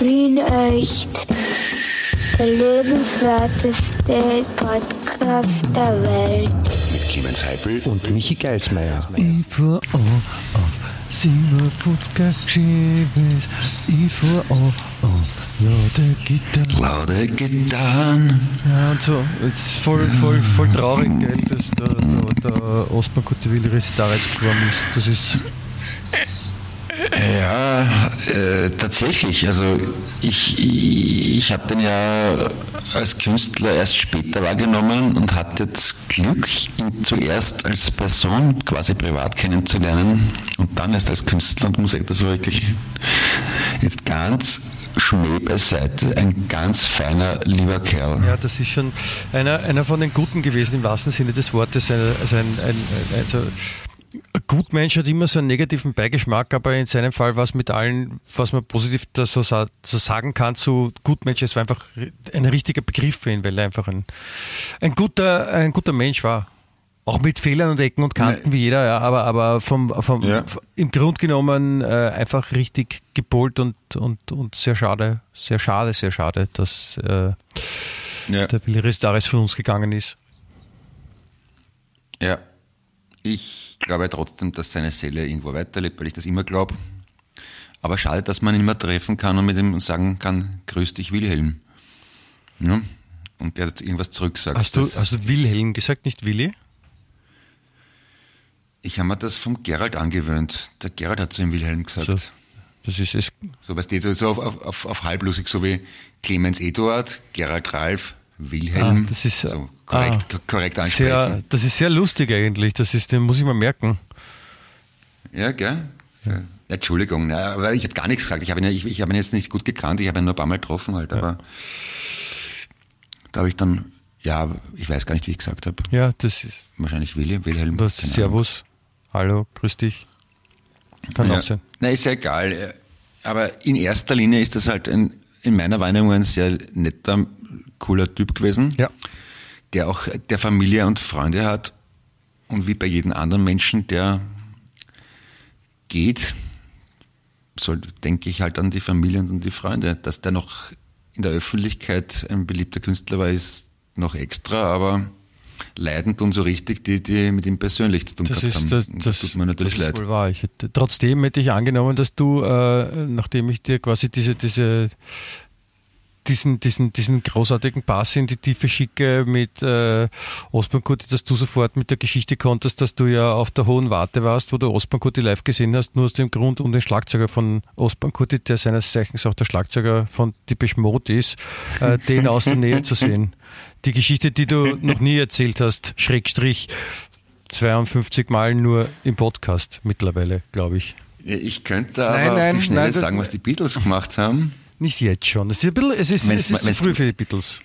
Wien echt. Der lebenswerteste Podcast der Welt. Mit Clemens Heifel und Michi Geismeier. Ich fuhr an auf Simmerputzka Schiebes. Ich fuhr an auf laute Gitarren. Laude Gitarren. Ja, und so. Es ist voll, voll, voll traurig, gell, dass der, der, der Osman Kuttewil Resitar jetzt geworden ist. Das ist. Ja, äh, tatsächlich. Also ich, ich, ich habe den ja als Künstler erst später wahrgenommen und hatte das Glück, ihn zuerst als Person quasi privat kennenzulernen und dann erst als Künstler und muss sagen, das war wirklich jetzt ganz Schmäh beiseite, ein ganz feiner, lieber Kerl. Ja, das ist schon einer, einer von den Guten gewesen im wahrsten Sinne des Wortes. Also ein, ein, also Gutmensch hat immer so einen negativen Beigeschmack, aber in seinem Fall war es mit allen, was man positiv so, so sagen kann zu Gutmensch, es war einfach ein richtiger Begriff für ihn, weil er einfach ein, ein, guter, ein guter Mensch war. Auch mit Fehlern und Ecken und Kanten Nein. wie jeder, ja, aber, aber vom, vom, Ja. im Grund genommen äh, einfach richtig gepolt und, und, und sehr schade, sehr schade, sehr schade, dass äh, Ja. der Willi Ristaris von uns gegangen ist. Ja, ich glaube trotzdem, dass seine Seele irgendwo weiterlebt, weil ich das immer glaube. Aber schade, dass man ihn immer treffen kann und mit ihm sagen kann, grüß dich Wilhelm. Ja? Und der hat irgendwas zurücksagt. Hast du, hast du Wilhelm gesagt, nicht Willi? ich habe mir das vom Gerald angewöhnt. Der Gerald hat zu ihm Wilhelm gesagt. So. So, Das ist es. weißt du, so auf, auf, auf, auf halblusig, so wie Clemens Eduard, Gerald Ralf, Wilhelm. Ah, das ist, so korrekt, ah, korrekt Sehr, ansprechen. das ist sehr lustig eigentlich. Das ist, den muss ich mal merken. Ja, gell? Ja. Entschuldigung, na, aber ich habe gar nichts gesagt. Ich habe ihn, ja- ich, ich habe ihn jetzt nicht gut gekannt, ich habe ihn nur ein paar Mal getroffen halt, aber da habe ich dann, ja, ich weiß gar nicht, wie ich gesagt habe. Ja, das ist. Wahrscheinlich Willi, Wilhelm. Das Servus. Hallo, grüß dich. Kann Ahnung. auch sein. Na, ist ja egal. Aber in erster Linie ist das halt ein, in meiner Wahrnehmung ein sehr netter, cooler Typ gewesen, Ja. der auch der Familie und Freunde hat und wie bei jedem anderen Menschen, der geht, soll, denke ich halt an die Familie und an die Freunde. Dass der noch in der Öffentlichkeit ein beliebter Künstler war, ist noch extra, aber leiden tun so richtig die, die mit ihm persönlich zu tun Das gehabt ist, haben. das, Und das, tut mir natürlich das ist leid. wohl wahr. Ich hätte, trotzdem hätte ich angenommen, dass du, äh, nachdem ich dir quasi diese, diese, diesen, diesen, diesen großartigen Pass in die Tiefe schicke mit äh, Osmankurti, dass du sofort mit der Geschichte konntest, dass du ja auf der Hohen Warte warst, wo du Osmankurti live gesehen hast, nur aus dem Grund, um den Schlagzeuger von Osmankurti, der seines Zeichens auch der Schlagzeuger von Depeche Mode ist, äh, den aus der Nähe zu sehen. Die Geschichte, die du noch nie erzählt hast, Schrägstrich 52 Mal nur im Podcast mittlerweile, glaube ich. Ich könnte aber Nein, auf nein, die Schnelle nein, sagen, was die Beatles gemacht haben. Nicht jetzt schon. Es ist, ein bisschen, es ist, Wenn's es ist zu früh für die Beatles.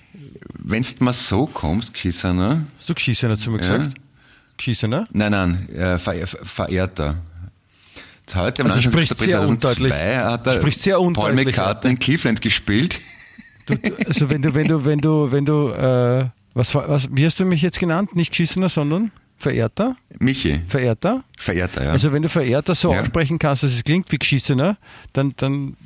Wenn du mal so kommst, Kissaner. Hast du Geschissener zu mir Ja. gesagt? Geschissener? Nein, nein, äh, Ver Verehrter. Heute am du 19. sprichst sehr 2002 undeutlich. hat Du sprichst sehr Paul undeutlich, McCartney in Cleveland gespielt. Du, also wenn du, wenn du, wenn du, wenn du, äh, was, was, wie hast du mich jetzt genannt? Nicht Geschissener, sondern Verehrter? Michi, Verehrter? Verehrter, ja. Also wenn du Verehrter so Ja. aussprechen kannst, dass es klingt wie Geschissener, dann, dann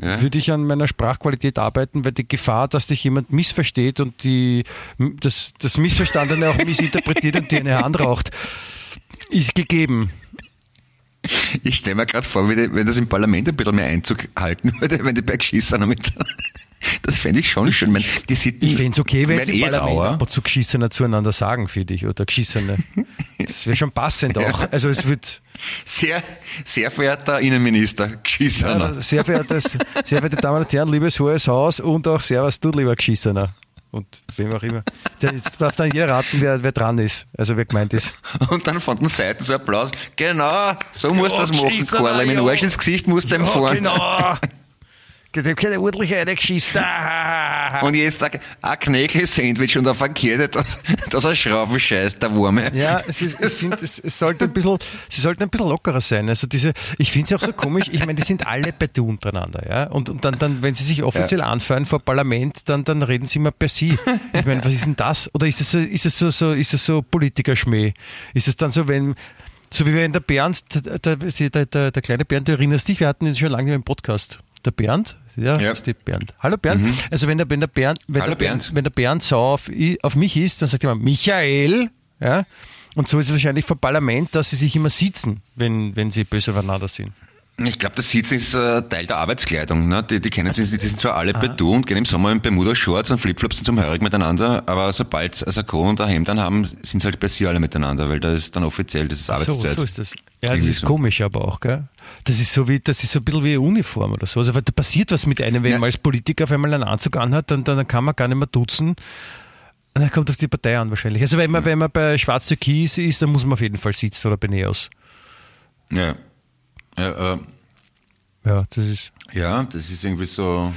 ja. würde ich an meiner Sprachqualität arbeiten, weil die Gefahr, dass dich jemand missversteht und die, das, das Missverstandene auch missinterpretiert und dir eine Hand raucht, ist gegeben. Ich stelle mir gerade vor, wenn das im Parlament ein bisschen mehr Einzug halten würde, wenn die bei Geschissern mit. Das fände ich schon schön. Ich, Sitten, Ich fände es okay, wenn sie im eh Parlament rauer. ab und zu Geschissener zueinander sagen für dich oder Geschissene. Das wäre schon passend auch. Also es wird, Sehr, sehr verehrter Innenminister, Geschissener. ja, sehr, verehrtes, sehr verehrte Damen und Herren, liebes Hohes Haus und auch Servus, du lieber Geschissener. Und wem auch immer. Jetzt darf dann jeder raten, wer, wer dran ist, also wer gemeint ist. Und dann von den Seiten so Applaus. Genau, so musst du das machen, Karl. Mit dem ja. Arsch ins Gesicht musst du ihm fahren. genau. Der hat keine ordentliche eine geschissen. Und jetzt ein, ein Knäckel-Sandwich und ein verkehrte, dass, dass er Schrauben scheißt, der Wurme. Ja, es, ist, es, sind, es, es sollte ein bisschen, sie sollten ein bisschen lockerer sein. Also diese, ich finde es auch so komisch, ich meine, die sind alle bei du untereinander, ja. Und, und dann, dann, wenn sie sich offiziell anfeuern vor Parlament, dann, dann reden sie immer per sie. Ich meine, was ist denn das? Oder ist es so, ist es so, so, ist es so Politikerschmäh? Ist es dann so, wenn, so wie wenn der Bernd, der, der, der, der, der kleine Bernd, du erinnerst dich, wir hatten ihn schon lange im Podcast. Der Bernd, ja, Ja. ist die Bernd. Hallo Bernd. Also wenn der, wenn der Bernd, wenn Hallo der Bernd, Bernd. wenn der Bernd sauer auf, auf mich ist, dann sagt er immer Michael, ja. Und so ist es wahrscheinlich vom Parlament, dass sie sich immer sitzen, wenn, wenn sie böse aufeinander sind. Ich glaube, das Sitzen ist äh, Teil der Arbeitskleidung. Ne? Die, die kennen sich, die sind zwar alle per Du und gehen im Sommer in Bermuda-Shorts und Flipflops zum Hörig miteinander, aber sobald sie ein Sakko und ein Hemd dann haben, sind sie halt per se alle miteinander, weil da ist dann offiziell, das ist So, Arbeitszeit. so ist das. Ja, das ist so. komisch aber auch, gell? Das ist so wie, das ist so ein bisschen wie eine Uniform oder so. Also da passiert was mit einem, wenn Ja. man als Politiker auf einmal einen Anzug anhat, dann, dann kann man gar nicht mehr duzen. Und dann kommt auf die Partei an wahrscheinlich. Also wenn man, wenn man bei Schwarz Türkis ist, dann muss man auf jeden Fall sitzen oder bei Neos. Ja. Ja, äh, Ja, das ist ja, das ist irgendwie so.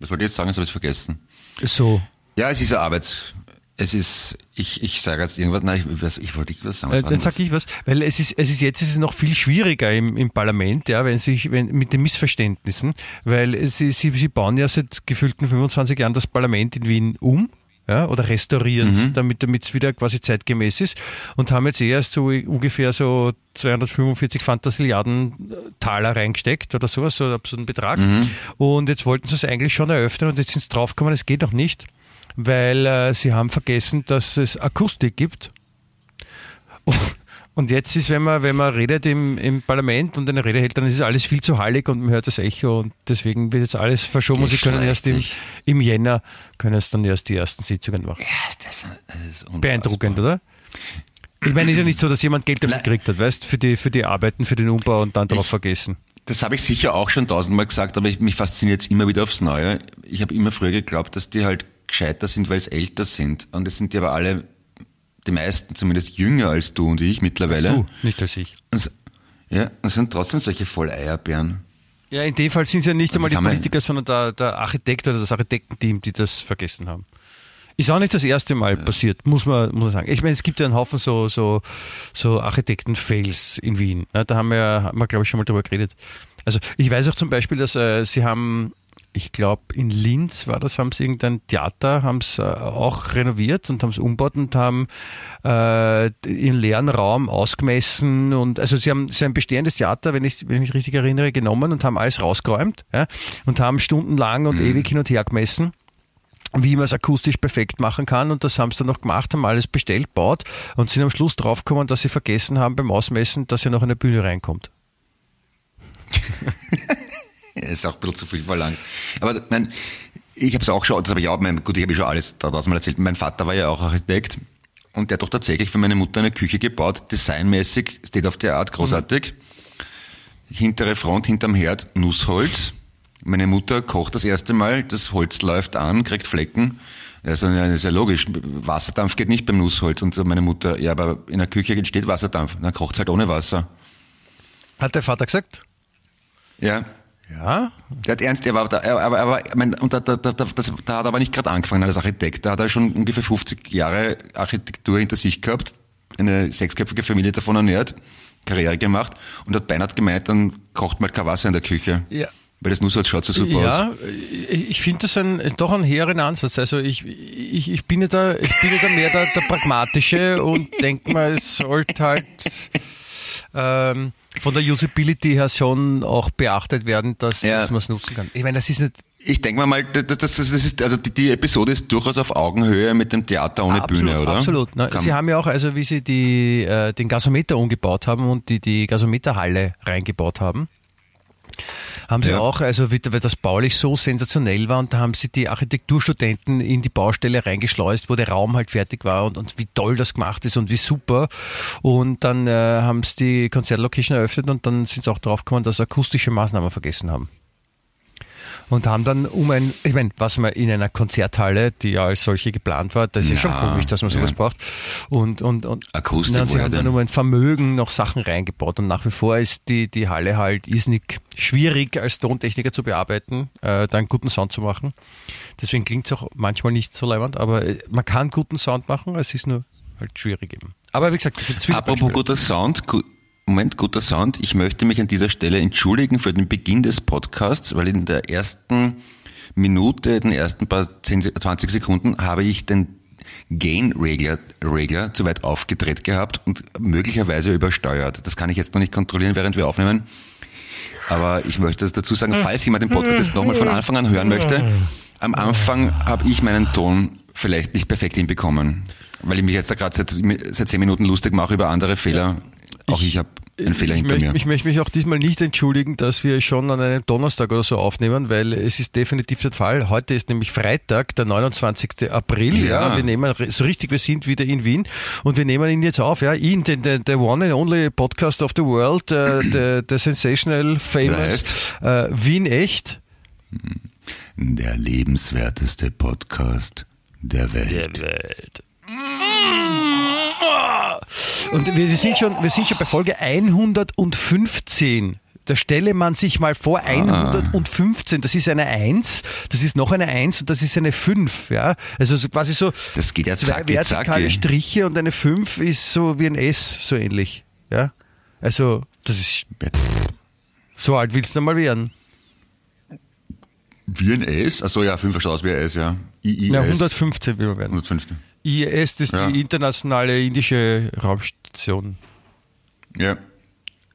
Was wollte ich jetzt sagen? Das habe ich vergessen. so. Ja, es ist eine Arbeit. Es ist, ich, ich sage jetzt irgendwas, nein, ich, was, ich wollte was sagen. Was Äh, dann denn sag das? ich was, weil es ist, es ist jetzt ist es noch viel schwieriger im, im Parlament, ja, wenn sich, wenn, mit den Missverständnissen, weil sie, sie, sie bauen ja seit gefühlten 25 Jahren das Parlament in Wien um. Ja, oder restaurieren es, Mhm. damit damit es wieder quasi zeitgemäß ist und haben jetzt erst so ungefähr so 245 Fantasiliarden äh, Taler reingesteckt oder sowas, so so einen Betrag. Mhm. Und jetzt wollten sie es eigentlich schon eröffnen und jetzt sind sie draufgekommen, es geht noch nicht, weil äh, sie haben vergessen, dass es Akustik gibt. Und jetzt ist, wenn man, wenn man redet im, im Parlament und eine Rede hält, dann ist es alles viel zu hallig und man hört das Echo und deswegen wird jetzt alles verschoben und sie können erst im, im Jänner, können es dann erst die ersten Sitzungen machen. Ja, das, das ist. Beeindruckend, oder? Ich meine, es ist ja nicht so, dass jemand Geld dafür gekriegt hat, weißt, für die, für die Arbeiten, für den Umbau und dann drauf Ich- vergessen. Das habe ich sicher auch schon tausendmal gesagt, aber ich, mich fasziniert es immer wieder aufs Neue. Ich habe immer früher geglaubt, dass die halt gescheiter sind, weil sie älter sind. Und es sind die aber alle, die meisten zumindest jünger als du und ich mittlerweile. Du, nicht als ich. Und, ja, und sind trotzdem solche Volleierbären. Ja, in dem Fall sind es ja nicht Also einmal die Politiker, sondern der, der Architekt oder das Architektenteam, die das vergessen haben. Ist auch nicht das erste Mal passiert, muss man, muss man sagen. Ich meine, es gibt ja einen Haufen so, so, so Architekten-Fails in Wien. Ne? Da haben wir, ja- haben wir glaube ich, schon mal drüber geredet. Also ich weiß auch zum Beispiel, dass äh, sie haben, ich glaube in Linz war das, haben sie irgendein Theater, haben es äh, auch renoviert und haben es umgebaut und haben äh, ihren leeren Raum ausgemessen und also sie haben, sie haben ein bestehendes Theater, wenn ich, wenn ich mich richtig erinnere, genommen und haben alles rausgeräumt ja, und haben stundenlang und ewig hin und her gemessen wie man es akustisch perfekt machen kann und das haben sie dann noch gemacht, haben alles bestellt, baut und sind am Schluss draufgekommen, dass sie vergessen haben beim Ausmessen, dass ja noch eine Bühne reinkommt. Ist auch ein bisschen zu viel verlangt. Aber mein, ich habe es auch schon, das habe ich auch, mein, gut, ich habe schon alles da draußen mal erzählt. Mein Vater war ja auch Architekt und der hat doch tatsächlich für meine Mutter eine Küche gebaut, designmäßig, state of the art, großartig. Hintere Front, hinterm Herd, Nussholz. Meine Mutter kocht das erste Mal, das Holz läuft an, kriegt Flecken. Also, ja, ist ja logisch. Wasserdampf geht nicht beim Nussholz. Und so meine Mutter, ja, aber in der Küche entsteht Wasserdampf. Dann kocht halt ohne Wasser. Hat der Vater gesagt? Ja. Ja. Der hat ernst, er war da, er, aber, aber, mein, und da, da, da, das, da hat er aber nicht gerade angefangen als Architekt. Da hat er schon ungefähr 50 Jahre Architektur hinter sich gehabt, eine sechsköpfige Familie davon ernährt, Karriere gemacht und hat beinahe gemeint, dann kocht mal kein Wasser in der Küche. Ja. Weil das Nussholz schaut so super aus. Ja, ich ich finde das ein, doch einen hehren Ansatz. Also ich, ich, ich bin ja da, ich bin ja da mehr der, der Pragmatische und denke mal, es sollte halt ähm, von der Usability her schon auch beachtet werden, dass, Ja. dass man es nutzen kann. Ich meine, das ist nicht Ich denke mal, das, das, das ist, also die, die Episode ist durchaus auf Augenhöhe mit dem Theater ohne absolut, Bühne, oder? Absolut. Kann- Sie haben ja auch, also wie Sie die, äh, den Gasometer umgebaut haben und die, die Gasometerhalle reingebaut haben, haben sie Ja. auch, also weil das baulich so sensationell war und da haben sie die Architekturstudenten in die Baustelle reingeschleust, wo der Raum halt fertig war und, und wie toll das gemacht ist und wie super. Und dann äh, haben sie die Konzertlocation eröffnet und dann sind sie auch draufgekommen, dass sie akustische Maßnahmen vergessen haben. Und haben dann um ein, ich meine, was man in einer Konzerthalle, die ja als solche geplant war, das ist ja schon komisch, dass man sowas ja. braucht. Und, und, und Akustik, na, und sie haben dann um ein Vermögen noch Sachen reingebaut. Und nach wie vor ist die, die Halle halt irrsinnig schwierig als Tontechniker zu bearbeiten, äh, da einen guten Sound zu machen. Deswegen klingt es auch manchmal nicht so leibend, aber äh, man kann guten Sound machen, es ist nur halt schwierig eben. Aber wie gesagt, Apropos guter Sound, gu Moment, guter Sound. Ich möchte mich an dieser Stelle entschuldigen für den Beginn des Podcasts, weil in der ersten Minute, den ersten paar 10, 20 Sekunden habe ich den Gain-Regler Regler zu weit aufgedreht gehabt und möglicherweise übersteuert. Das kann ich jetzt noch nicht kontrollieren, während wir aufnehmen. Aber ich möchte das dazu sagen, falls jemand den Podcast jetzt nochmal von Anfang an hören möchte, am Anfang habe ich meinen Ton vielleicht nicht perfekt hinbekommen, weil ich mich jetzt da gerade seit, seit zehn Minuten lustig mache über andere Fehler. Auch ich, ich habe einen Fehler hinter möchte, mir. Ich möchte mich auch diesmal nicht entschuldigen, dass wir schon an einem Donnerstag oder so aufnehmen, weil es ist definitiv der Fall. Heute ist nämlich Freitag, der 29. April. Ja. Ja. wir nehmen so richtig, wir sind wieder in Wien und wir nehmen ihn jetzt auf. Ja, ihn, den, den, der one and only Podcast of the world, äh, der, der sensational, famous äh, Wien echt. Der lebenswerteste Podcast der Welt. Welt. Und wir sind schon, wir sind schon bei Folge 115. Da stelle man sich mal vor, 115, das ist eine 1, das ist noch eine 1 und das ist eine 5. Ja? Also so quasi so Das geht ja zwei zacki, vertikale zacki. Striche und eine 5 ist so wie ein S, so ähnlich. Ja? Also, das ist so alt willst du mal werden. Wie ein S? Achso, ja, 5 schaut aus wie ein S, ja. IIS. Ja, 115 will man werden. 115. IIS, das ist Ja. die internationale indische Raumstation. Ja.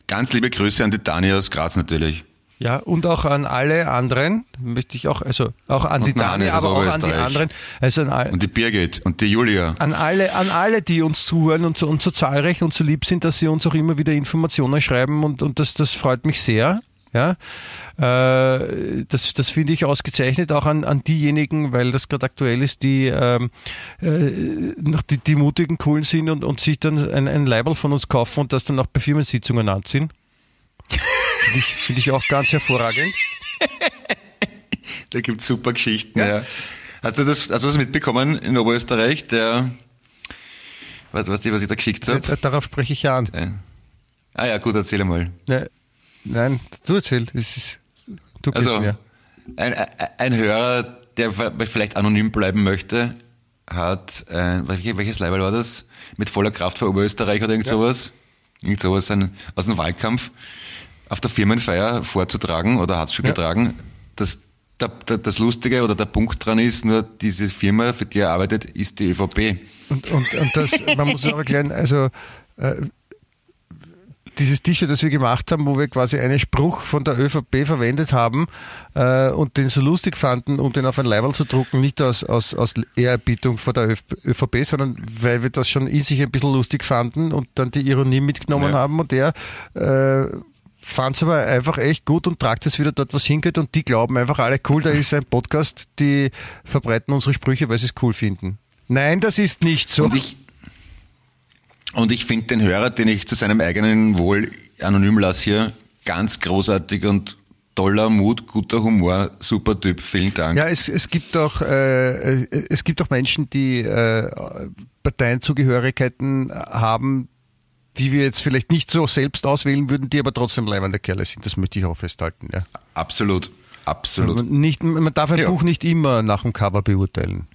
Ganz liebe Grüße an die Dani aus Graz natürlich. Ja, und auch an alle anderen, möchte ich auch, also auch an Und die an Dani, aber auch an die anderen, also an, all, Und die Birgit und die Julia. an alle, an alle, die uns zuhören und so, und so zahlreich und so lieb sind, dass sie uns auch immer wieder Informationen schreiben und, und das, das freut mich sehr. Ja, äh, das, das finde ich ausgezeichnet, auch an, an diejenigen, weil das gerade aktuell ist, die, ähm, äh, noch die, die mutigen, coolen sind und, und sich dann ein, ein Label von uns kaufen und das dann auch bei Firmensitzungen anziehen. Finde ich, finde ich auch ganz hervorragend. Da gibt's super Geschichten, ja. Hast du das, hast du das mitbekommen in Oberösterreich? Der, was, was, was ich da geschickt habe? Da- Darauf spreche ich ja an. Ah ja, gut, erzähl mal. Ne, nein, du erzähl. Es ist, du Also, mir. ein, ein Hörer, der vielleicht anonym bleiben möchte, hat, äh, welche- welches Label war das? Mit voller Kraft für Oberösterreich oder irgend sowas? Irgend sowas ein, aus dem Wahlkampf auf der Firmenfeier vorzutragen oder hat es schon Ja. getragen. Das, der, der, das Lustige oder der Punkt dran ist, nur diese Firma, für die er arbeitet, ist die ÖVP. Und, und, und das, man muss auch erklären, also äh, dieses T-Shirt, das wir gemacht haben, wo wir quasi einen Spruch von der ÖVP verwendet haben äh, und den so lustig fanden, um den auf ein Leiberl zu drucken, nicht aus, aus, aus Ehrerbietung vor der ÖVP, sondern weil wir das schon in sich ein bisschen lustig fanden und dann die Ironie mitgenommen Ja. haben und der äh, fand es aber einfach echt gut und tragt es wieder dort, was hingeht und die glauben einfach alle, cool, da ist ein Podcast, die verbreiten unsere Sprüche, weil sie es cool finden. Nein, das ist nicht so. Und ich, und ich finde den Hörer, den ich zu seinem eigenen Wohl anonym lasse hier, ganz großartig und toller Mut, guter Humor, super Typ. Vielen Dank. Ja, es, es gibt auch äh, äh, es gibt auch Menschen, die äh, Parteienzugehörigkeiten haben, die wir jetzt vielleicht nicht so selbst auswählen würden, die aber trotzdem leibende Kerle sind. Das möchte ich auch festhalten. Ja. Absolut. Absolut. Man, nicht, man darf ein Ja. Buch nicht immer nach dem Cover beurteilen.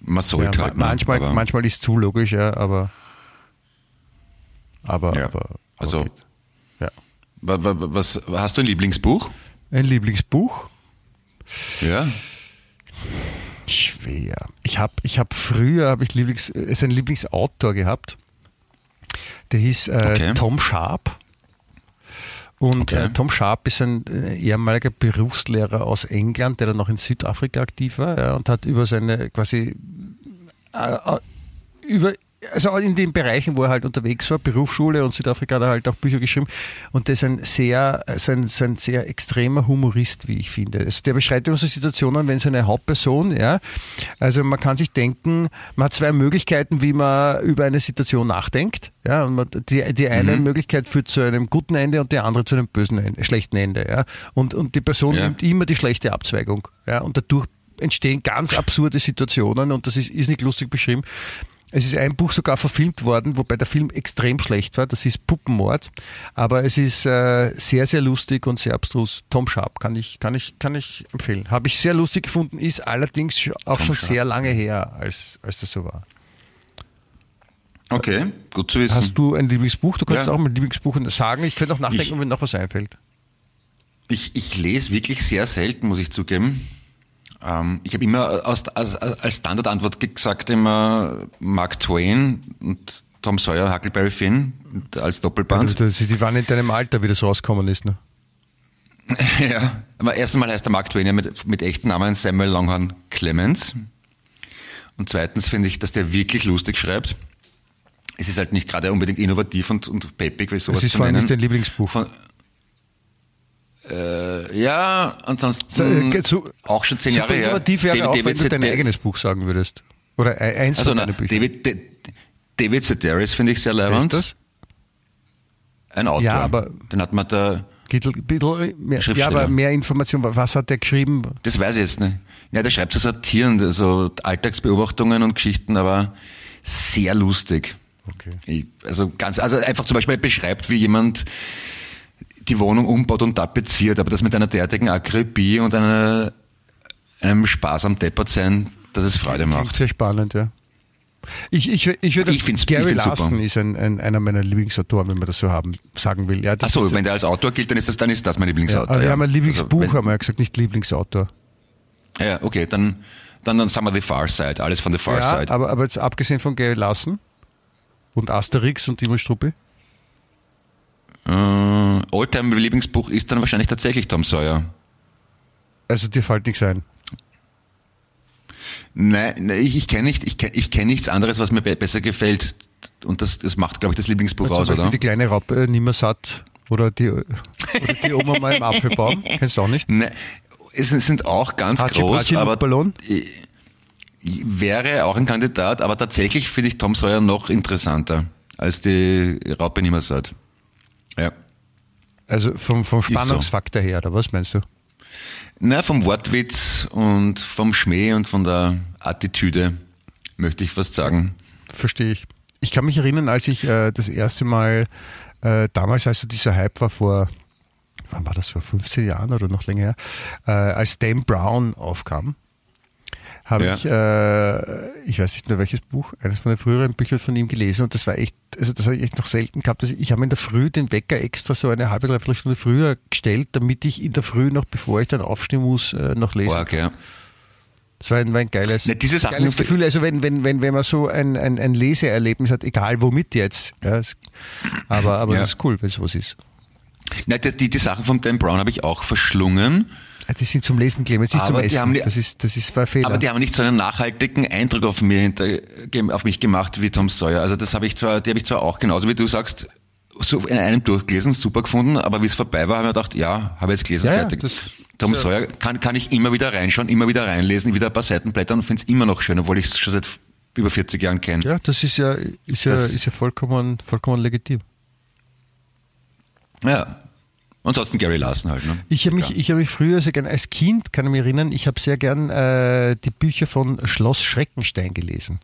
Man Ja, sollte ma- halt. ne? manchmal, aber- manchmal ist es zu logisch, ja, aber aber, Ja. aber, aber Also- geht. ja. Wa- wa- Was, hast du ein Lieblingsbuch? ein Lieblingsbuch. Ja. Schwer. Ich habe ich hab früher hab ich Lieblings, äh, ist ein Lieblingsautor gehabt. Der hieß äh, Okay. Tom Sharp. Und Okay. äh, Tom Sharp ist ein äh, ehemaliger Berufslehrer aus England, der dann noch in Südafrika aktiv war ja, und hat über seine quasi äh, über also in den Bereichen, wo er halt unterwegs war, Berufsschule und Südafrika hat er halt auch Bücher geschrieben und der ist ein sehr, so ein, so ein sehr extremer Humorist, wie ich finde. Also der beschreibt immer so Situationen, wenn so eine Hauptperson, ja, also man kann sich denken, man hat zwei Möglichkeiten, wie man über eine Situation nachdenkt, ja, und man, die, die eine Möglichkeit führt zu einem guten Ende und die andere zu einem bösen Ende, schlechten Ende, ja, und, und die Person Ja. nimmt immer die schlechte Abzweigung, ja, und dadurch entstehen ganz absurde Situationen und das ist, ist nicht lustig beschrieben. Es ist ein Buch sogar verfilmt worden, wobei der Film extrem schlecht war. Das ist Puppenmord. Aber es ist äh, sehr, sehr lustig und sehr abstrus. Tom Sharp kann ich, kann ich, kann ich empfehlen. Habe ich sehr lustig gefunden, ist allerdings auch schon Sharp. sehr lange her, als, als das so war. Okay, gut zu wissen. Hast du ein Lieblingsbuch? Du könntest Ja. auch mal ein Lieblingsbuch sagen. Ich könnte auch nachdenken, Ich- ob mir noch was einfällt. Ich, ich lese wirklich sehr selten, muss ich zugeben. Ähm, ich habe immer als, als, als Standardantwort gesagt immer Mark Twain und Tom Sawyer, Huckleberry Finn als Doppelband. Also, das- die waren in deinem Alter, wie das rausgekommen ist. Ne? Ja, aber erstens mal heißt der Mark Twain ja mit, mit echten Namen Samuel Longhorn Clemens. Und zweitens finde ich, dass der wirklich lustig schreibt. Es ist halt nicht gerade unbedingt innovativ und, und peppig, wie sowas Das ist vor allem nicht dein Lieblingsbuch. Von, äh, ja, ansonsten So, äh, so- auch schon zehn Jahre her. innovativ wäre auch, wenn du dein eigenes Buch sagen würdest. Oder e- eins also, von deinen Büchern. David, De- David Sedaris finde ich sehr Wer ist leibend. das? Ein Autor. Ja, aber- Den hat man da, Bisschen, bisschen mehr, ja, aber mehr Information. Was hat der geschrieben? das weiß ich jetzt nicht. Ja, der schreibt so satirend, also Alltagsbeobachtungen und Geschichten, aber sehr lustig. Okay. Ich, also ganz, also einfach zum Beispiel beschreibt, wie jemand die Wohnung umbaut und tapeziert, aber das mit einer derartigen Akribie und einer, einem Spaß am Deppertsein, dass es Freude Klingt macht. sehr spannend, ja. Ich, ich, ich würde, Ich find's- ich Gary super. Larson ist ein, ein, einer meiner Lieblingsautoren, wenn man das so haben, sagen will. Ja, Achso, wenn der als Autor gilt, dann ist das, dann ist das mein ja, Lieblingsautor. aber wir ja. haben ein Lieblingsbuch, Also, wenn- haben wir ja gesagt, nicht Lieblingsautor. Ja, okay, dann, dann, dann sagen wir The Far Side, alles von The Far Ja, Side. aber, aber jetzt abgesehen von Gary Larson und Asterix und Timo Struppi, Äh, Alltime Lieblingsbuch ist dann wahrscheinlich tatsächlich Tom Sawyer. also dir fällt nichts ein. Nein, nein ich, ich kenne nicht, ich kenn, ich kenn nichts anderes, was mir be besser gefällt. Und das, das macht, glaube ich, das Lieblingsbuch Zum aus, oder? die kleine Raupe äh, nimmer satt oder die, oder die Oma mal im Apfelbaum. Kennst du auch nicht? Nein, es sind auch ganz Hatschi groß, Patschi aber Luftballon? wäre auch ein Kandidat, aber tatsächlich finde ich Tom Sawyer noch interessanter als die Raupe Nimmersatt. Ja. Also vom, vom so. Spannungsfaktor her, oder was meinst du? Na, vom Wortwitz und vom Schmäh und von der Attitüde möchte ich fast sagen. Verstehe ich. Ich kann mich erinnern, als ich äh, das erste Mal, äh, damals, als so dieser Hype war vor, wann war das, vor 15 Jahren oder noch länger her, äh, als Dan Brown aufkam, habe Ja. ich, äh, ich weiß nicht mehr welches Buch, eines von den früheren Büchern von ihm gelesen und das war echt, also das habe ich echt noch selten gehabt. dass Ich, habe in der Früh den Wecker extra so eine halbe, dreiviertel Stunde früher gestellt, damit ich in der Früh noch, bevor ich dann aufstehen muss, äh, noch lesen Org, ja. das war ein, war ein geiles, Ne, diese Sachen- geiles Gefühl. Also wenn, wenn, wenn, wenn man so ein, ein, ein Leseerlebnis hat, egal womit jetzt. Ja, es, aber aber Ja. das ist cool, wenn sowas ist. Na, die, die, die Sachen von Dan Brown habe ich auch verschlungen, Die sind zum Lesen, Clemens, nicht zum Aber die Essen. haben das ist, das ist ein Fehler. aber die haben nicht so einen nachhaltigen Eindruck auf, mir hinter, auf mich gemacht wie Tom Sawyer. Also das habe ich zwar, die habe ich zwar auch genauso wie du sagst, so in einem durchgelesen, super gefunden, aber wie es vorbei war, habe ich mir gedacht, ja, habe jetzt gelesen, Ja, ja, fertig. das- Tom ja. Sawyer kann, kann ich immer wieder reinschauen, immer wieder reinlesen, wieder ein paar Seiten blättern und finde es immer noch schön, obwohl ich es schon seit über 40 Jahren kenne. ja, das ist ja, ist ja, Das- ist ja vollkommen, vollkommen legitim. Ja. Ansonsten Gary Larson halt. Ne? Ich habe mich, Ja. ich habe mich früher sehr gern, als Kind kann ich mich erinnern, ich habe sehr gern äh, die Bücher von Schloss Schreckenstein gelesen.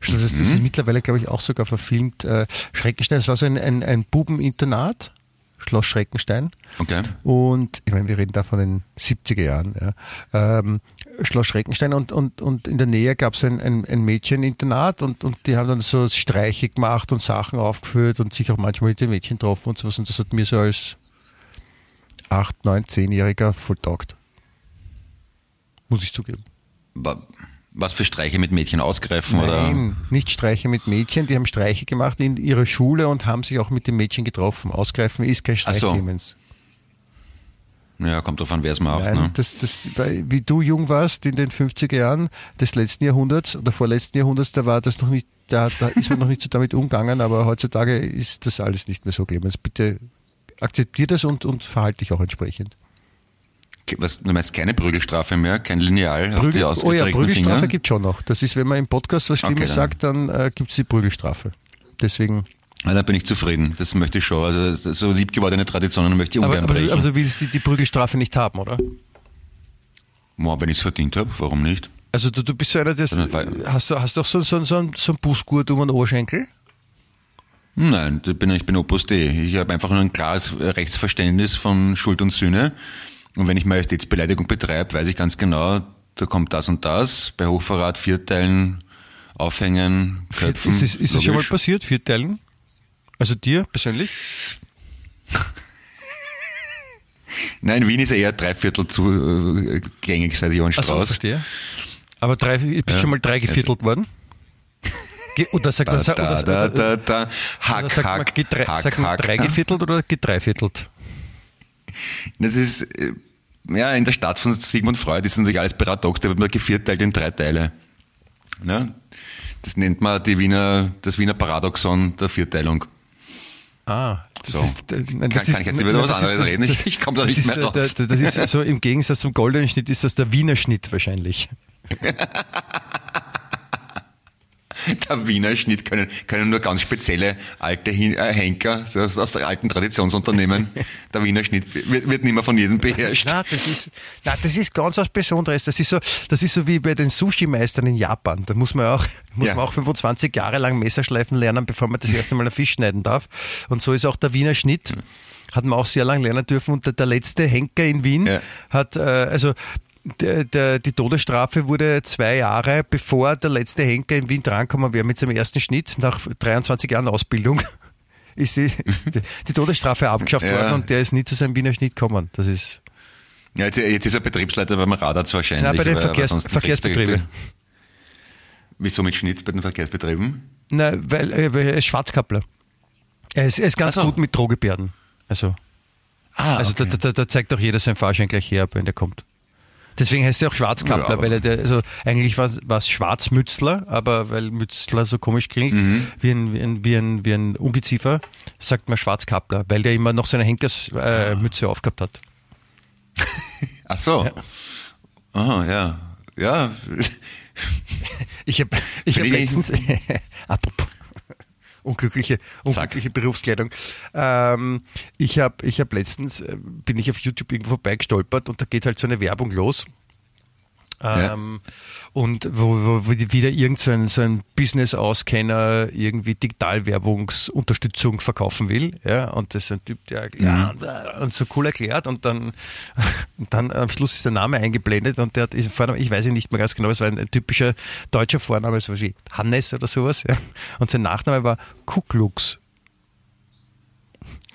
Das ist, das ist mittlerweile, glaube ich, auch sogar verfilmt. Äh, Schreckenstein, das war so ein, ein, ein Bubeninternat, Schloss Schreckenstein. Okay. Und ich meine, wir reden da von den 70er Jahren. Ja. Ähm, Schloss Schreckenstein und, und, und in der Nähe gab es ein, ein, ein Mädcheninternat und, und die haben dann so Streiche gemacht und Sachen aufgeführt und sich auch manchmal mit den Mädchen getroffen und sowas. Und das hat mir so als 8, 9, 10-Jähriger voll taugt. Muss ich zugeben. Wa- Was für Streiche mit Mädchen ausgreifen oder? Nein, nicht Streiche mit Mädchen. Die haben Streiche gemacht in ihrer Schule und haben sich auch mit den Mädchen getroffen. Ausgreifen ist kein Streich, so. Clemens. Ja, kommt drauf an, wer es macht. Nein, ne? das, das, wie du jung warst in den 50er Jahren des letzten Jahrhunderts oder vorletzten Jahrhunderts, da war das noch nicht, da, da ist man noch nicht so damit umgegangen, aber heutzutage ist das alles nicht mehr so, Clemens. Bitte akzeptier das und, und verhalte dich auch entsprechend. Was, du meinst keine Prügelstrafe mehr, kein Lineal auf die Prügel, oh ja, ausgestreckten Prügelstrafe gibt schon noch. Das ist, wenn man im Podcast was Schlimmes Okay, sagt, dann äh, gibt es die Prügelstrafe. Deswegen. Ja, da bin ich zufrieden. Das möchte ich schon. Also so liebgewordene Traditionen möchte ich Aber, ungern aber, du, brechen. aber du willst die, die Prügelstrafe nicht haben, oder? Boah, wenn ich es verdient habe, warum nicht? Also du, du bist so einer, der weil- hast du hast du auch so, so, so, ein- so ein Bußgurt um den Oberschenkel? Nein, ich bin, ich bin Opus Dei. Ich habe einfach nur ein klares Rechtsverständnis von Schuld und Sühne. Und wenn ich Majestätsbeleidigung betreibe, weiß ich ganz genau, da kommt das und das. Bei Hochverrat, Vierteilen, Aufhängen, Köpfen. ist es, ist es schon mal passiert, Vierteilen? Also dir persönlich? Nein, Wien ist ja eher dreiviertel zu äh, gängig seit Johann Strauß. verstehe. Aber drei, bist du Ja. schon mal drei geviertelt worden? Oder sagt man, Da, sagt, da, oder, da, da, da. oder Hack, sagt man, hack, gedrei, hack, sagt man hack. drei geviertelt oder gedreiviertelt? Das ist, äh, ja, in der Stadt von Sigmund Freud ist natürlich alles paradox, da wird man gevierteilt in drei Teile. Ne? Das nennt man die Wiener, das Wiener Paradoxon der Vierteilung. Ah, das So. ist, äh, nein, Kann, ist- kann ich jetzt über was nein, das anderes reden? Ich, ich komme da nicht ist, mehr raus. der- das ist also im Gegensatz zum goldenen Schnitt ist das der Wiener Schnitt wahrscheinlich. Der Wiener Schnitt können, können nur ganz spezielle alte äh, Henker aus, aus alten Traditionsunternehmen. Der Wiener Schnitt wird, wird nicht mehr von jedem beherrscht. Na, das ist, na, das ist ganz was Besonderes. Das ist so, das ist so wie bei den Sushi-Meistern in Japan. Da muss man auch, muss Ja. man auch 25 Jahre lang Messerschleifen lernen, bevor man das erste Mal einen Fisch schneiden darf. Und so ist auch der Wiener Schnitt. Hat man auch sehr lang lernen dürfen. Und der, der letzte Henker in Wien Ja. hat, äh, also, der, der, die Todesstrafe wurde zwei Jahre, bevor der letzte Henker in Wien drankommen wäre mit seinem ersten Schnitt, nach 23 Jahren Ausbildung, ist die, ist die, Todesstrafe abgeschafft Ja. worden und der ist nie zu seinem Wiener Schnitt gekommen. Das ist, Ja, jetzt, jetzt ist er Betriebsleiter beim Radarz wahrscheinlich. ja, bei den Verkehrs Verkehrsbetrieben. Wieso mit Schnitt bei den Verkehrsbetrieben? Na, weil äh, weil er ist Schwarzkappler. Er ist, er ist ganz so. gut mit Drohgebärden. Also, Ah, also okay. da, da, da zeigt auch jeder sein Fahrschein gleich her, wenn der kommt. Deswegen heißt er auch Schwarzkappler, Ja. weil er der, also eigentlich war es Schwarzmützler, aber weil Mützler so komisch klingt, Mhm. wie, ein, wie, ein, wie, ein, wie ein Ungeziefer, sagt man Schwarzkappler, weil der immer noch seine Henkersmütze äh, Mütze aufgehabt hat. Ach so. Ah, ja. Ja. Ich habe ich hab letztens, apropos, unglückliche, unglückliche Berufskleidung. Ähm, ich habe ich hab letztens, äh, bin ich auf YouTube irgendwo vorbeigestolpert und da geht halt so eine Werbung los. Ja. Ähm, Und wo, wo, wieder irgend so ein, so ein Business-Auskenner irgendwie Digitalwerbungsunterstützung verkaufen will. Ja, und das ist ein Typ, der ja, und so cool erklärt und dann, und dann am Schluss ist der Name eingeblendet und der hat ist Vorname, ich weiß ihn nicht mehr ganz genau, es war ein, ein typischer deutscher Vorname, so wie Hannes oder sowas. Ja. Und sein Nachname war Kuklux.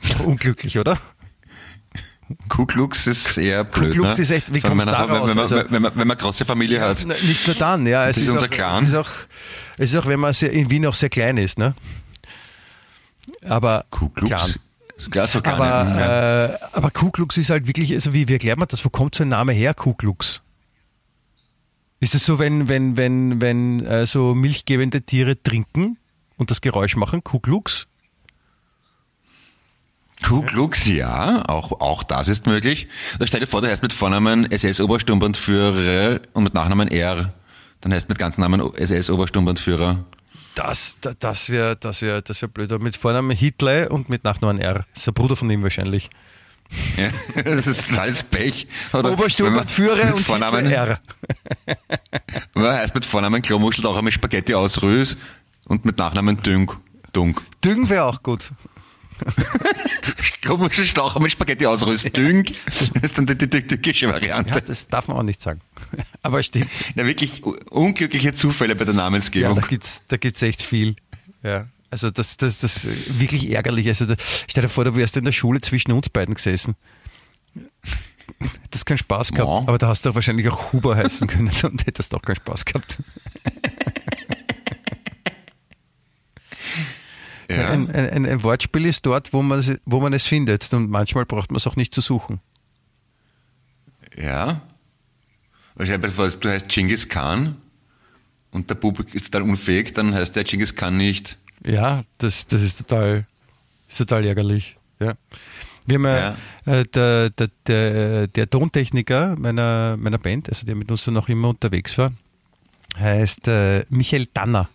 Unglücklich, oder? Kuklux ist eher blöd. Kuklux ne? ist echt- wie allem, kommt's wenn, wenn, man, Also- wenn, man, wenn man große Familie hat. Nicht nur dann, ja. Es Das ist unser auch, Clan. Es ist, auch, es ist auch, wenn man sehr, in Wien auch sehr klein ist, ne? Aber Kuklux. Clan. Klar, so Aber, ja. äh, aber Kuklux ist halt wirklich, also wie, wie erklärt man das? Wo kommt so ein Name her, Kuklux? Ist es so, wenn, wenn, wenn, wenn äh, so milchgebende Tiere trinken und das Geräusch machen, Kuklux? Kuklux, ja, auch, auch das ist möglich. Da stell dir vor, du heißt mit Vornamen SS-Obersturmbannführer und mit Nachnamen R. Dann heißt mit ganzen Namen SS-Obersturmbannführer. Das, da- das wäre das wär, das wär blöd. Mit Vornamen Hitler und mit Nachnamen R. Das ist der Bruder von ihm wahrscheinlich. Ja, das ist alles Pech. Man und Vornamen, Hitler R. Man heißt mit Vornamen Klomuschel auch mit Spaghetti aus Rös und mit Nachnamen Dünk. Dunk. Düngen wäre auch gut. Klomuschel Staucher mit Spaghetti aus Rös. Dünk. Das ist dann die, die, die türkische Ja, Variante. das darf man auch nicht sagen. Aber es stimmt. Ja, wirklich unglückliche Zufälle bei der Ja, Namensgebung. da gibt's, da gibt's echt viel. Ja. Also das, das, das ist wirklich ärgerlich. Also da, stell dir vor, du wärst in der Schule zwischen uns beiden gesessen. Hättest keinen Spaß gehabt, Ja. aber da hast du auch wahrscheinlich auch Huber heißen können und hättest auch keinen Spaß gehabt. Ja. Ein, ein, ein, Wortspiel ist dort, wo man, es, wo man es findet und manchmal braucht man es auch nicht zu suchen. Ja. Wahrscheinlich, weil du heißt Genghis Khan und der Bub ist total unfähig, dann heißt der Genghis Khan nicht. Ja, das, das ist total, ist total ärgerlich. Ja. Wir haben ja. äh, der, der, der, der Tontechniker meiner, meiner Band, also der mit uns dann noch immer unterwegs war, heißt äh, Michael Danner.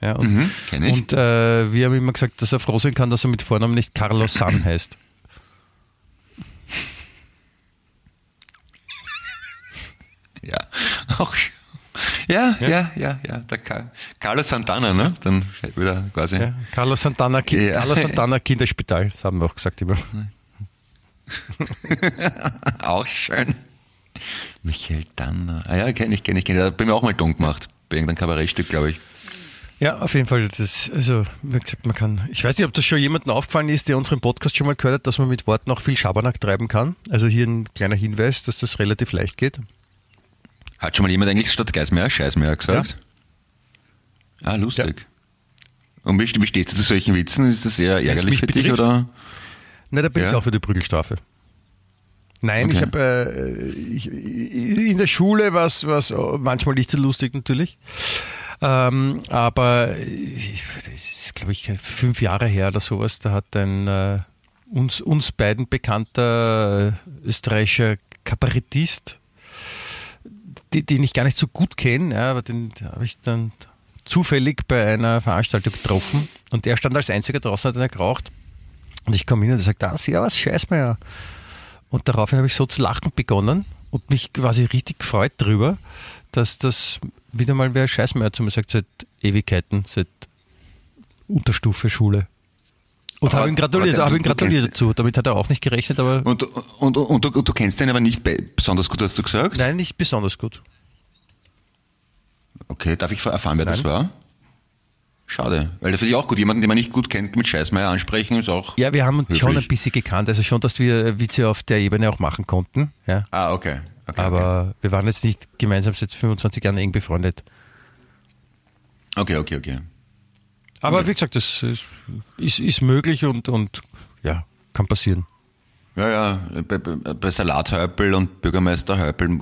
Ja, und Mhm, ich. und äh, wir haben immer gesagt, dass er froh sein kann, dass er mit Vornamen nicht Carlos San heißt. Ja. Auch sch- ja, ja, ja, ja. Der Carlos Santana, ne? Dann wieder quasi. Ja, Carlos Santana, Ki Ja. Carlos Santana Kinderspital, das haben wir auch gesagt immer. Auch schön. Michael Danner. Ah ja, kenne ich, kenne ich, kenne ich. Da bin ich auch mal dumm gemacht. Bei irgendeinem Kabarettstück, glaube ich. Ja, auf jeden Fall. Das, also, wie gesagt, man kann. Ich weiß nicht, ob das schon jemandem aufgefallen ist, der unseren Podcast schon mal gehört hat, dass man mit Worten auch viel Schabernack treiben kann. Also hier ein kleiner Hinweis, dass das relativ leicht geht. Hat schon mal jemand eigentlich statt Geismeier Scheißmeier gesagt? Ah, lustig. Und wie, wie stehst du zu solchen Witzen? Ist das eher ärgerlich für dich betrifft? oder? Na, da bin Ja. ich auch für die Prügelstrafe. Nein, Okay. ich habe äh, in der Schule war es manchmal nicht so lustig natürlich. Ähm, aber ich, das ist, glaube ich, fünf Jahre her oder sowas, da hat ein äh, uns, uns beiden bekannter äh, österreichischer Kabarettist, die, den ich gar nicht so gut kenne, ja, aber den habe ich dann zufällig bei einer Veranstaltung getroffen und der stand als einziger draußen, hat einer geraucht. Und ich komme hin und er sagt, ah, servus, scheiß mal ja. Und daraufhin habe ich so zu lachen begonnen und mich quasi richtig gefreut drüber, dass das wieder mal wer Scheißmeier zu mir sagt, seit Ewigkeiten, seit Unterstufe Schule. Und habe ihm gratuliert, habe ihm gratuliert dazu. Damit hat er auch nicht gerechnet, aber Und, und, und, und, du, du kennst den aber nicht be- besonders gut, hast du gesagt? nein, nicht besonders gut. Okay, darf ich erfahren, wer das Nein. war? Schade, weil da finde ich auch gut. Jemanden, den man nicht gut kennt, mit Scheißmeier ansprechen, ist auch. Ja, wir haben uns schon ein bisschen gekannt, also schon, dass wir Witze auf der Ebene auch machen konnten. Ja. Ah, okay. Okay Aber wir waren jetzt nicht gemeinsam seit 25 Jahren eng befreundet. Okay, okay, okay. Aber wie gesagt, das ist, ist, ist möglich und, und ja, kann passieren. Ja, ja, bei, bei bei Salathäupl und Bürgermeister Häupl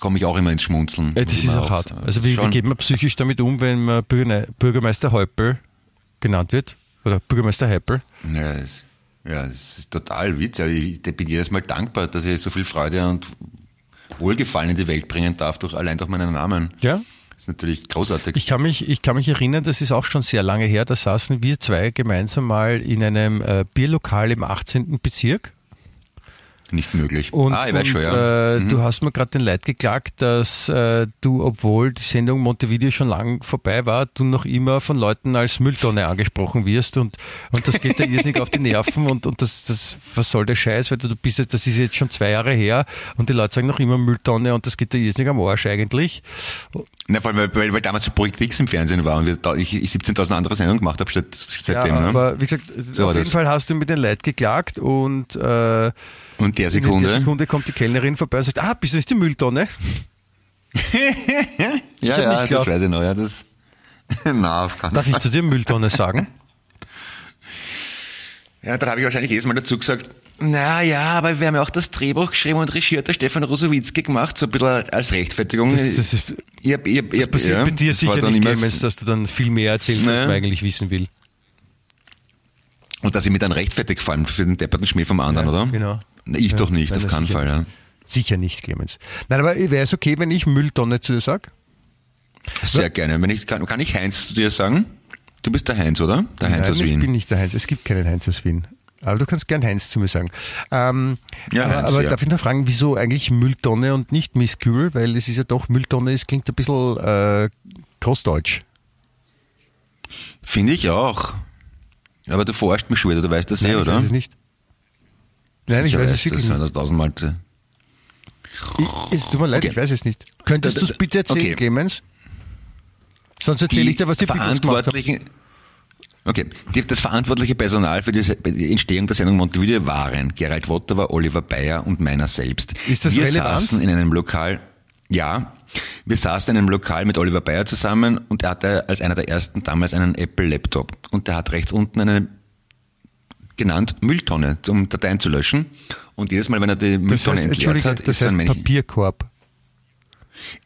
komme ich auch immer ins Schmunzeln. Äh, Das ist auch hart. Also wie, wie geht man psychisch damit um, wenn man Bürger- Bürgermeister Häupl genannt wird? Oder Bürgermeister Häupl? Ja, es, ja, es ist total witzig. Ich, bin jedes Mal dankbar, dass ich so viel Freude und Wohlgefallen in die Welt bringen darf, durch, allein durch meinen Namen. Ja. Das ist natürlich großartig. Ich kann mich, ich kann mich erinnern, das ist auch schon sehr lange her, da saßen wir zwei gemeinsam mal in einem äh, Bierlokal im 18. Bezirk. Nicht möglich. Und, ah, ich weiß schon, ja. äh, Mhm. du hast mir gerade den Leid geklagt, dass äh, du, obwohl die Sendung Montevideo schon lang vorbei war, du noch immer von Leuten als Mülltonne angesprochen wirst und, und das geht dir irrsinnig auf die Nerven und, und das, das, was soll der Scheiß, weil du, du bist jetzt, das ist jetzt schon zwei Jahre her und die Leute sagen noch immer Mülltonne und das geht dir irrsinnig am Arsch eigentlich. Na, vor allem, weil, weil, weil damals Projekt X im Fernsehen war und wir, ich, ich 17.000 andere Sendungen gemacht habe statt, seitdem. ja, ne? aber wie gesagt, So auf jeden das. Fall hast du mit den Leid geklagt und äh, Und der in Sekunde. der Sekunde kommt die Kellnerin vorbei und sagt, ah, bist du nicht die Mülltonne? ja, ja, nicht das weiß ich noch. Ja, das, na, auf Darf ich zu dir Mülltonne sagen? Ja, dann habe ich wahrscheinlich jedes Mal dazu gesagt, na ja, aber wir haben ja auch das Drehbuch geschrieben und regiert der Stefan Rosowitzki gemacht, so ein bisschen als Rechtfertigung. Das, das ist ich hab, ich hab, Das passiert ja, bei dir sicher dann nicht, immer- Clemens, dass du dann viel mehr erzählst, als Naja. man eigentlich wissen will. Und dass ich mich dann rechtfertig vor allem für den depperten Schmäh vom anderen, oder? genau. Ich Ja, doch nicht, auf keinen Fall, ja. Sicher nicht, Clemens. Nein, aber wäre es okay, wenn ich Mülltonne zu dir sage? Sehr gerne. Wenn ich, kann, kann ich Heinz zu dir sagen? Du bist der Heinz, oder? Der Heinz Nein, aus ich Wien. bin nicht der Heinz. Es gibt keinen Heinz aus Wien. Aber du kannst gern Heinz zu mir sagen. Ähm, Ja, aber Heinz, aber ja. darf ich noch fragen, wieso eigentlich Mülltonne und nicht Miss Kühl? Weil es ist ja doch, Mülltonne, es klingt ein bisschen äh, großdeutsch. Finde ich auch. Aber du forscht mich schon wieder, du weißt das eh, Nein, ich oder? weiß es nicht. Nein, ich Sicher weiß es wirklich nicht. das tausendmal zu- Ich, es tut mir leid, Okay. ich weiß es nicht. Könntest du es bitte erzählen, okay. Clemens? Sonst erzähle ich dir, was die. Verantwortlichen, okay, die, das verantwortliche Personal für die Entstehung der Sendung Montevideo waren Gerald Wotterer, Oliver Bayer und meiner selbst. Ist das Wir relevant? saßen in einem Lokal, ja, wir saßen in einem Lokal mit Oliver Bayer zusammen und er hatte als einer der ersten damals einen Apple-Laptop und der hat rechts unten eine genannt Mülltonne, um Dateien zu löschen. Und jedes Mal, wenn er die Das Mülltonne heißt, entleert hat, das ist heißt. Papierkorb.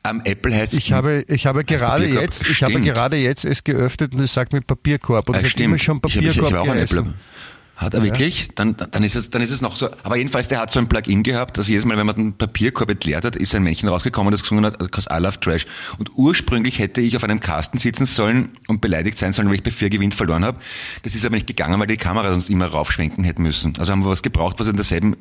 Am Apple heißt Ich habe, ich habe gerade Papierkorb? jetzt, ich habe gerade jetzt es geöffnet und es sagt mir Papierkorb und Ah, es hat immer schon Ich hab- ich, Papierkorb ich, habe auch einen. Apple. Hat er wirklich? Dann, dann, ist es, dann ist es noch so. Aber jedenfalls, der hat so ein Plugin gehabt, dass jedes Mal, wenn man den Papierkorb entleert hat, ist ein Männchen rausgekommen, das gesungen hat, because I love trash. Und ursprünglich hätte ich auf einem Kasten sitzen sollen und beleidigt sein sollen, weil ich bei vier gewinnt verloren habe. Das ist aber nicht gegangen, weil die Kamera sonst immer raufschwenken hätte müssen. Also haben wir was gebraucht, was in derselben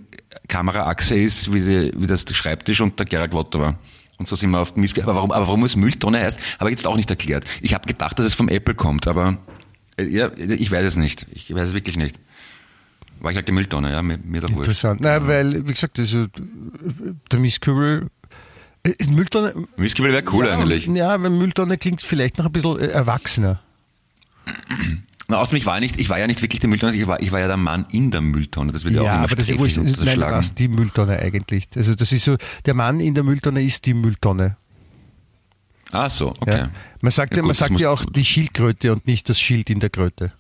Kameraachse ist, wie, die, wie das Schreibtisch und der Gerald Watt war. Und so sind wir auf den Mist. Aber warum, aber warum es Mülltonne heißt, habe ich jetzt auch nicht erklärt. Ich habe gedacht, dass es vom Apple kommt, aber äh, ja, ich weiß es nicht. Ich weiß es wirklich nicht. War ich halt die Mülltonne, ja, mir, mir doch wurscht. Interessant. Nein, weil, wie gesagt, also, der Miss Kübel, äh, Mülltonne, Whisky wäre cool ja, eigentlich. Ja, weil Mülltonne klingt vielleicht noch ein bisschen äh, erwachsener. Na, außerdem, ich war nicht, ich war ja nicht wirklich die Mülltonne, ich war, ich war ja der Mann in der Mülltonne. Das wird ja, auch immer aber das ist ja wurscht. Nein, was die Mülltonne eigentlich. Also das ist so, der Mann in der Mülltonne ist die Mülltonne. Ah, so, okay. Ja. Man sagt ja, Ja, gut, man sagt ja auch die Schildkröte und nicht das Schild in der Kröte.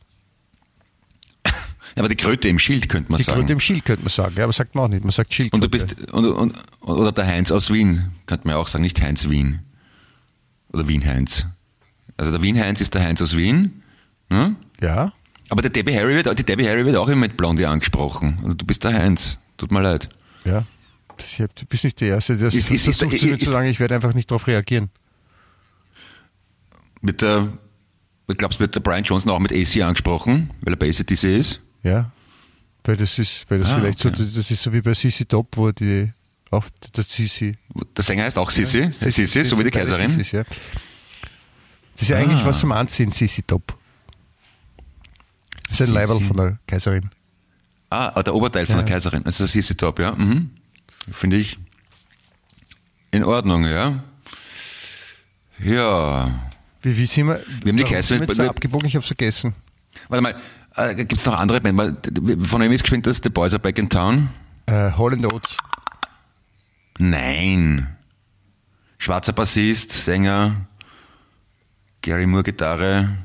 Aber die Kröte im Schild könnte man Die sagen. Kröte im Schild könnte man sagen, ja, aber sagt man auch nicht. Man sagt Schildkröte. und du bist, und, und, oder der Heinz aus Wien, könnte man ja auch sagen, nicht Heinz Wien. Oder Wien-Heinz. Also der Wien-Heinz ist der Heinz aus Wien. Ne? Ja? Aber der Debbie Harry wird, die Debbie Harry wird auch immer mit Blondie angesprochen. Also du bist der Heinz. Tut mir leid. Ja. Das, du bist nicht der Erste, der Ist- ist- ist- versucht zu mir ist- zu sagen, ich werde einfach nicht darauf reagieren. Wird der, ich glaube, wird der Brian Johnson auch mit AC angesprochen, weil er bei ACDC ist? Ja. Weil das ist, weil das Ah, vielleicht okay. so, das ist so wie bei Sisi Top, wo die, auch der Sisi. Der Sänger heißt auch Sissi, Sissi, so wie die Kaiserin. Sissis, ja. Das ist ja eigentlich was zum Anziehen, Sisi Top. Das ist ein Sissi. Leiberl von der Kaiserin. Ah, ah, der Oberteil von Ja. der Kaiserin. Also Sissi Top, ja. Mhm. Finde ich in Ordnung, ja. Ja. Wie, wie sind wir, Wir haben die Kaiserin- sind wir jetzt da abgebogen? Ich habe vergessen. Warte mal, äh, gibt es noch andere Band? Weil, Von wem ist geschwind das? The Boys are Back in Town? Äh, Holland Oates. Nein. Schwarzer Bassist, Sänger, Gary Moore Gitarre,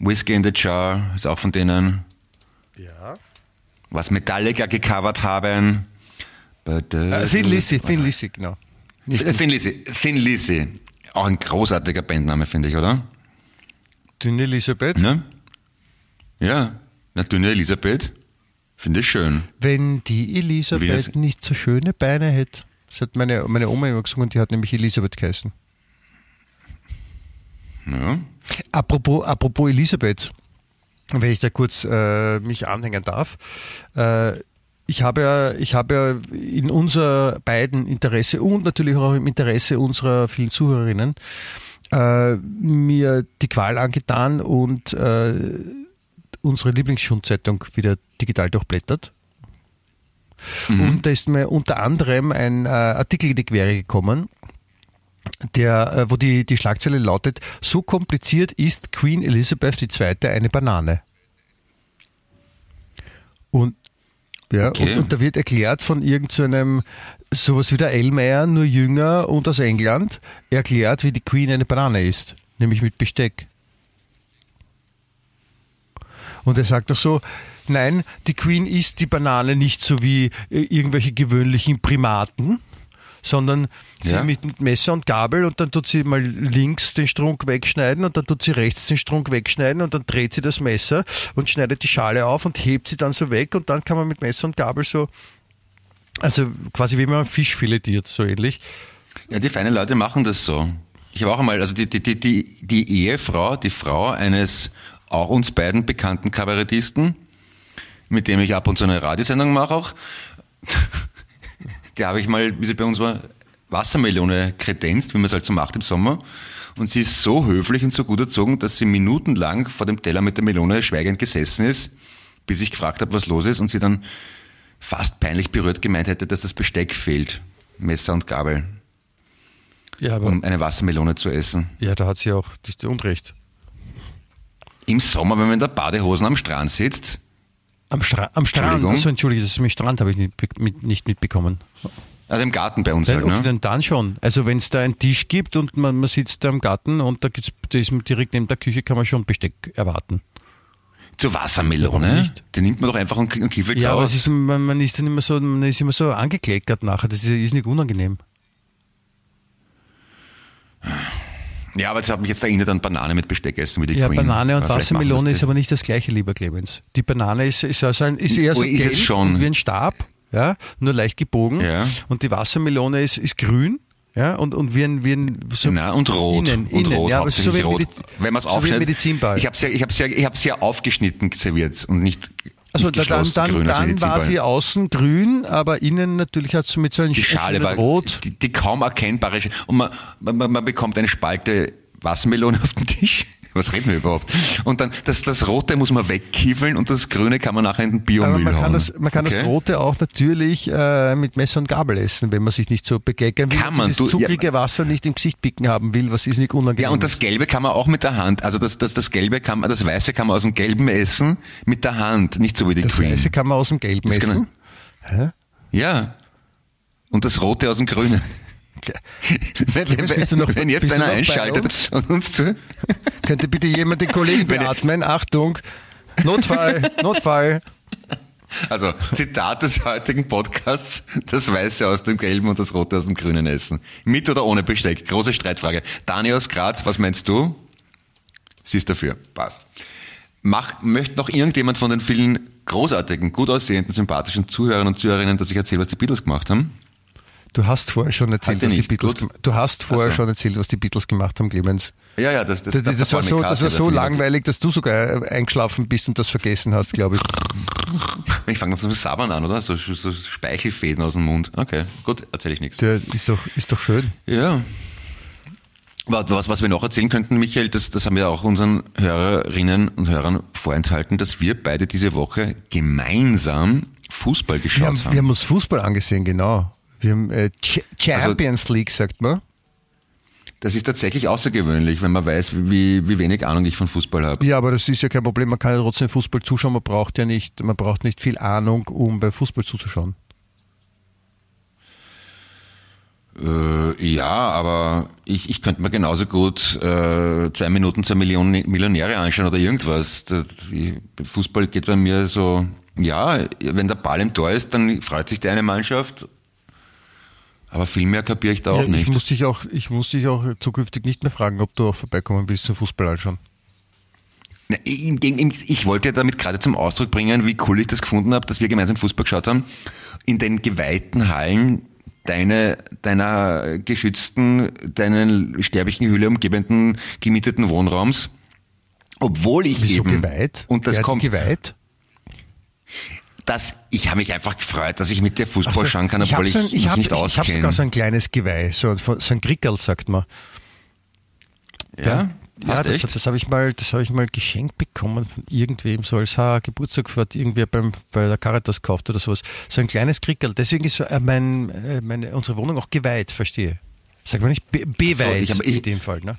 Whiskey in the Jar ist auch von denen. Ja. Was Metallica gecovert haben. But, Äh, Thin Lizzy, Thin Lizzy, genau. Nicht Thin Lizzy. Thin Lizzy. Auch ein großartiger Bandname, finde ich, oder? Dünne Elisabeth. Ne? Ja. Na, dünne Elisabeth. Finde ich schön. Wenn die Elisabeth nicht so schöne Beine hätte. Das hat meine, meine Oma immer gesungen, die hat nämlich Elisabeth geheißen. Ja. Apropos, apropos Elisabeth, wenn ich da kurz äh, mich anhängen darf. Äh, ich habe ja, ich habe ja in unser beiden Interesse und natürlich auch im Interesse unserer vielen Zuhörerinnen äh, mir die Qual angetan und äh, unsere Lieblingsschundzeitung wieder digital durchblättert. Und da ist mir unter anderem ein äh, Artikel in die Quere gekommen, der, äh, wo die, die Schlagzeile lautet, so kompliziert ist Queen Elizabeth II. eine Banane. Und ja, Okay. und, und da wird erklärt von irgendeinem, sowas wie der Elmeyer, nur jünger und aus England, erklärt, wie die Queen eine Banane ist, nämlich mit Besteck. Und er sagt doch so, nein, die Queen isst die Banane nicht so wie äh, irgendwelche gewöhnlichen Primaten, sondern sie Ja. mit Messer und Gabel und dann tut sie mal links den Strunk wegschneiden und dann tut sie rechts den Strunk wegschneiden und dann dreht sie das Messer und schneidet die Schale auf und hebt sie dann so weg und dann kann man mit Messer und Gabel so, also quasi wie man Fisch filetiert, so ähnlich. Ja, die feinen Leute machen das so. Ich habe auch einmal, also die, die, die, die, die Ehefrau, die Frau eines auch uns beiden bekannten Kabarettisten, mit dem ich ab und zu eine Radiosendung mache auch, die habe ich mal, wie sie bei uns war, Wassermelone kredenzt, wie man es halt so macht im Sommer. Und sie ist so höflich und so gut erzogen, dass sie minutenlang vor dem Teller mit der Melone schweigend gesessen ist, bis ich gefragt habe, was los ist, und sie dann fast peinlich berührt gemeint hätte, dass das Besteck fehlt. Messer und Gabel Ja, aber um eine Wassermelone zu essen. ja, da hat sie auch das ist Unrecht. Im Sommer, wenn man in der Badehosen am Strand sitzt, Am, Stra am Strand, Entschuldigung. also entschuldige, das mit Strand habe ich nicht, mit, nicht mitbekommen. also im Garten bei uns Dann, halt, ne? dann, dann schon. Also wenn es da einen Tisch gibt und man, man sitzt da im Garten und da gibt's, da ist direkt neben der Küche, kann man schon Besteck erwarten. Zur Wassermelone, nicht? die nimmt man doch einfach und, und kiffelt Ja, aber aus. ist, man, man ist dann immer so, man ist immer so angekleckert nachher. Das ist, ist nicht unangenehm. ja, aber das hat mich jetzt erinnert an Banane mit Besteck essen, wie die Ja, Queen. Banane und Wassermelone ist aber nicht das gleiche, lieber Clemens. Die Banane ist, ist, also ein, ist eher so ist gelb wie ein Stab, ja, nur leicht gebogen. Ja. Und die Wassermelone ist, ist grün. Ja, und, und wie ein, wie ein so Na, und rot. Innen, und innen, rot, ja, so hauptsächlich ein rot. Mediz- Wenn man es so aufschneidet. Medizinball. Ich habe es ja, ich hab's ja, ich hab's ja aufgeschnitten serviert und nicht, Also da- dann, dann, grün dann war Medizinball. sie außen grün, aber innen natürlich hat sie mit so einem Die Schale war Rot. Die, die kaum erkennbare Sch- und man, man, man bekommt eine Spalte Wassermelone auf den Tisch. Was reden wir überhaupt? Und dann das, das Rote muss man wegkiefeln und das Grüne kann man nachher in den Biomüll man kann, hauen. das, man kann das Okay? Rote auch natürlich äh, mit Messer und Gabel essen, wenn man sich nicht so bekleckern will Kann man, dieses du- ja. zuckrige Wasser nicht im Gesicht picken haben will, was ist nicht unangenehm. Ja, und das Gelbe kann man auch mit der Hand. Also das, das, das Gelbe kann man, das Weiße kann man aus dem Gelben essen mit der Hand, nicht so wie die das Queen. Weiße kann man aus dem Gelben Das kann essen. Ja. Und das Rote aus dem Grünen. Wenn, du noch- wenn jetzt einer einschaltet uns? und uns zu. Könnte bitte jemand den Kollegen Wenn- beatmen? Achtung. Notfall, Notfall. Also, Zitat des heutigen Podcasts, das Weiße aus dem Gelben und das Rote aus dem Grünen essen. Mit oder ohne Besteck? Große Streitfrage. Dani aus Graz, was meinst du? Sie ist dafür. Passt. Mach, möchte noch irgendjemand von den vielen großartigen, gut aussehenden, sympathischen Zuhörern und Zuhörerinnen, dass ich erzähle, was die Beatles gemacht haben? Du hast vorher schon erzählt, was die Beatles Du hast vorher schon erzählt, was die Beatles gemacht haben, Clemens. Ja, ja, das, das, Das, das, war so, das war so lang. langweilig, dass du sogar eingeschlafen bist und das vergessen hast, glaube ich. Ich fange zum Sabbern an, oder? So, so Speichelfäden aus dem Mund. Okay, gut, erzähle ich nichts. Der ist doch, ist doch schön. Ja. Wa- Was, was wir noch erzählen könnten, Michael, das, das haben wir auch unseren Hörerinnen und Hörern vorenthalten, dass wir beide diese Woche gemeinsam Fußball Wir geschaut haben, haben. wir haben uns Fußball angesehen, genau. Wir haben äh, Ch Also Champions League, sagt man. Das ist tatsächlich außergewöhnlich, wenn man weiß, wie, wie wenig Ahnung ich von Fußball habe. Ja, aber das ist ja kein Problem. Man kann ja trotzdem Fußball zuschauen. Man braucht ja nicht, man braucht nicht viel Ahnung, um bei Fußball zuzuschauen. Äh, ja, aber ich, ich könnte mir genauso gut äh, zwei Minuten zur Million Millionäre anschauen oder irgendwas. Das, ich- Fußball geht bei mir so, ja, wenn der Ball im Tor ist, dann freut sich die eine Mannschaft. Aber viel mehr kapiere ich da auch ja, ich nicht. muss dich auch, ich muss dich auch zukünftig nicht mehr fragen, ob du auch vorbeikommen willst zum Fußball anschauen. Na, im Gegen- Ich wollte damit gerade zum Ausdruck bringen, wie cool ich das gefunden habe, dass wir gemeinsam Fußball geschaut haben. In den geweihten Hallen deine, deiner geschützten, deinen sterblichen Hülle umgebenden, gemieteten Wohnraums. Obwohl ich Wieso eben, geweiht? und das Wer kommt, geweiht? Dass ich habe mich einfach gefreut, dass ich mit dir Fußball Also, schauen kann, ich obwohl habe ich, so ein, ich mich hab, nicht ich hab auskenne. sogar so ein kleines Geweih, so, so ein Grickerl, sagt man. ja, Ja, Hast das, das habe ich mal, das habe ich mal geschenkt bekommen von irgendwem, so als ha, Geburtstag hat irgendwer beim, bei der Caritas gekauft oder sowas. So ein kleines Krickerl. Deswegen ist äh, mein, äh, meine, unsere Wohnung auch geweiht, verstehe. Sag mal nicht be beweiht ich hab- ich- in dem Fall, ne?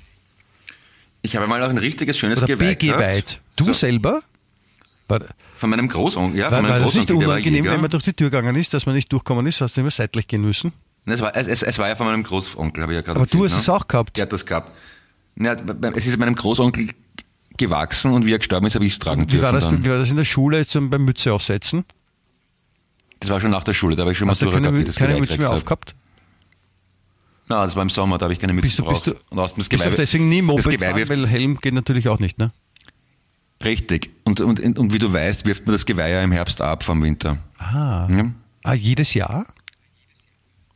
Ich habe mal auch ein richtiges schönes Oder Geweih gehabt. begeweiht. Du So. selber? War, Von meinem Großonkel, ja, war, von war meinem das nicht war unangenehm, wenn man durch die Tür gegangen ist, dass man nicht durchkommen ist? Hast du immer seitlich gehen müssen? Es war, es, es, es war ja von meinem Großonkel, habe ich ja gerade Aber du erzählt, hast ne? es auch gehabt. Hat das gehabt. Ja, es ist meinem Großonkel gewachsen und wie er gestorben ist, habe ich es tragen Wie war, das, dann. wie war das in der Schule zum, beim Mütze aufsetzen? Das war schon nach der Schule, da habe ich schon Hast du Matura keine, gehabt, das keine Mütze mehr aufgehabt? Nein, das war im Sommer, da habe ich keine Mütze Bist du, bist du, und außerdem das bist Geweih, du deswegen nie das Moped Geweih wirft, weil Helm geht natürlich auch nicht, ne? Richtig. Und, und, und wie du weißt, wirft man das Geweih ja im Herbst ab vom Winter. Ah. Ja? Ah, jedes Jahr?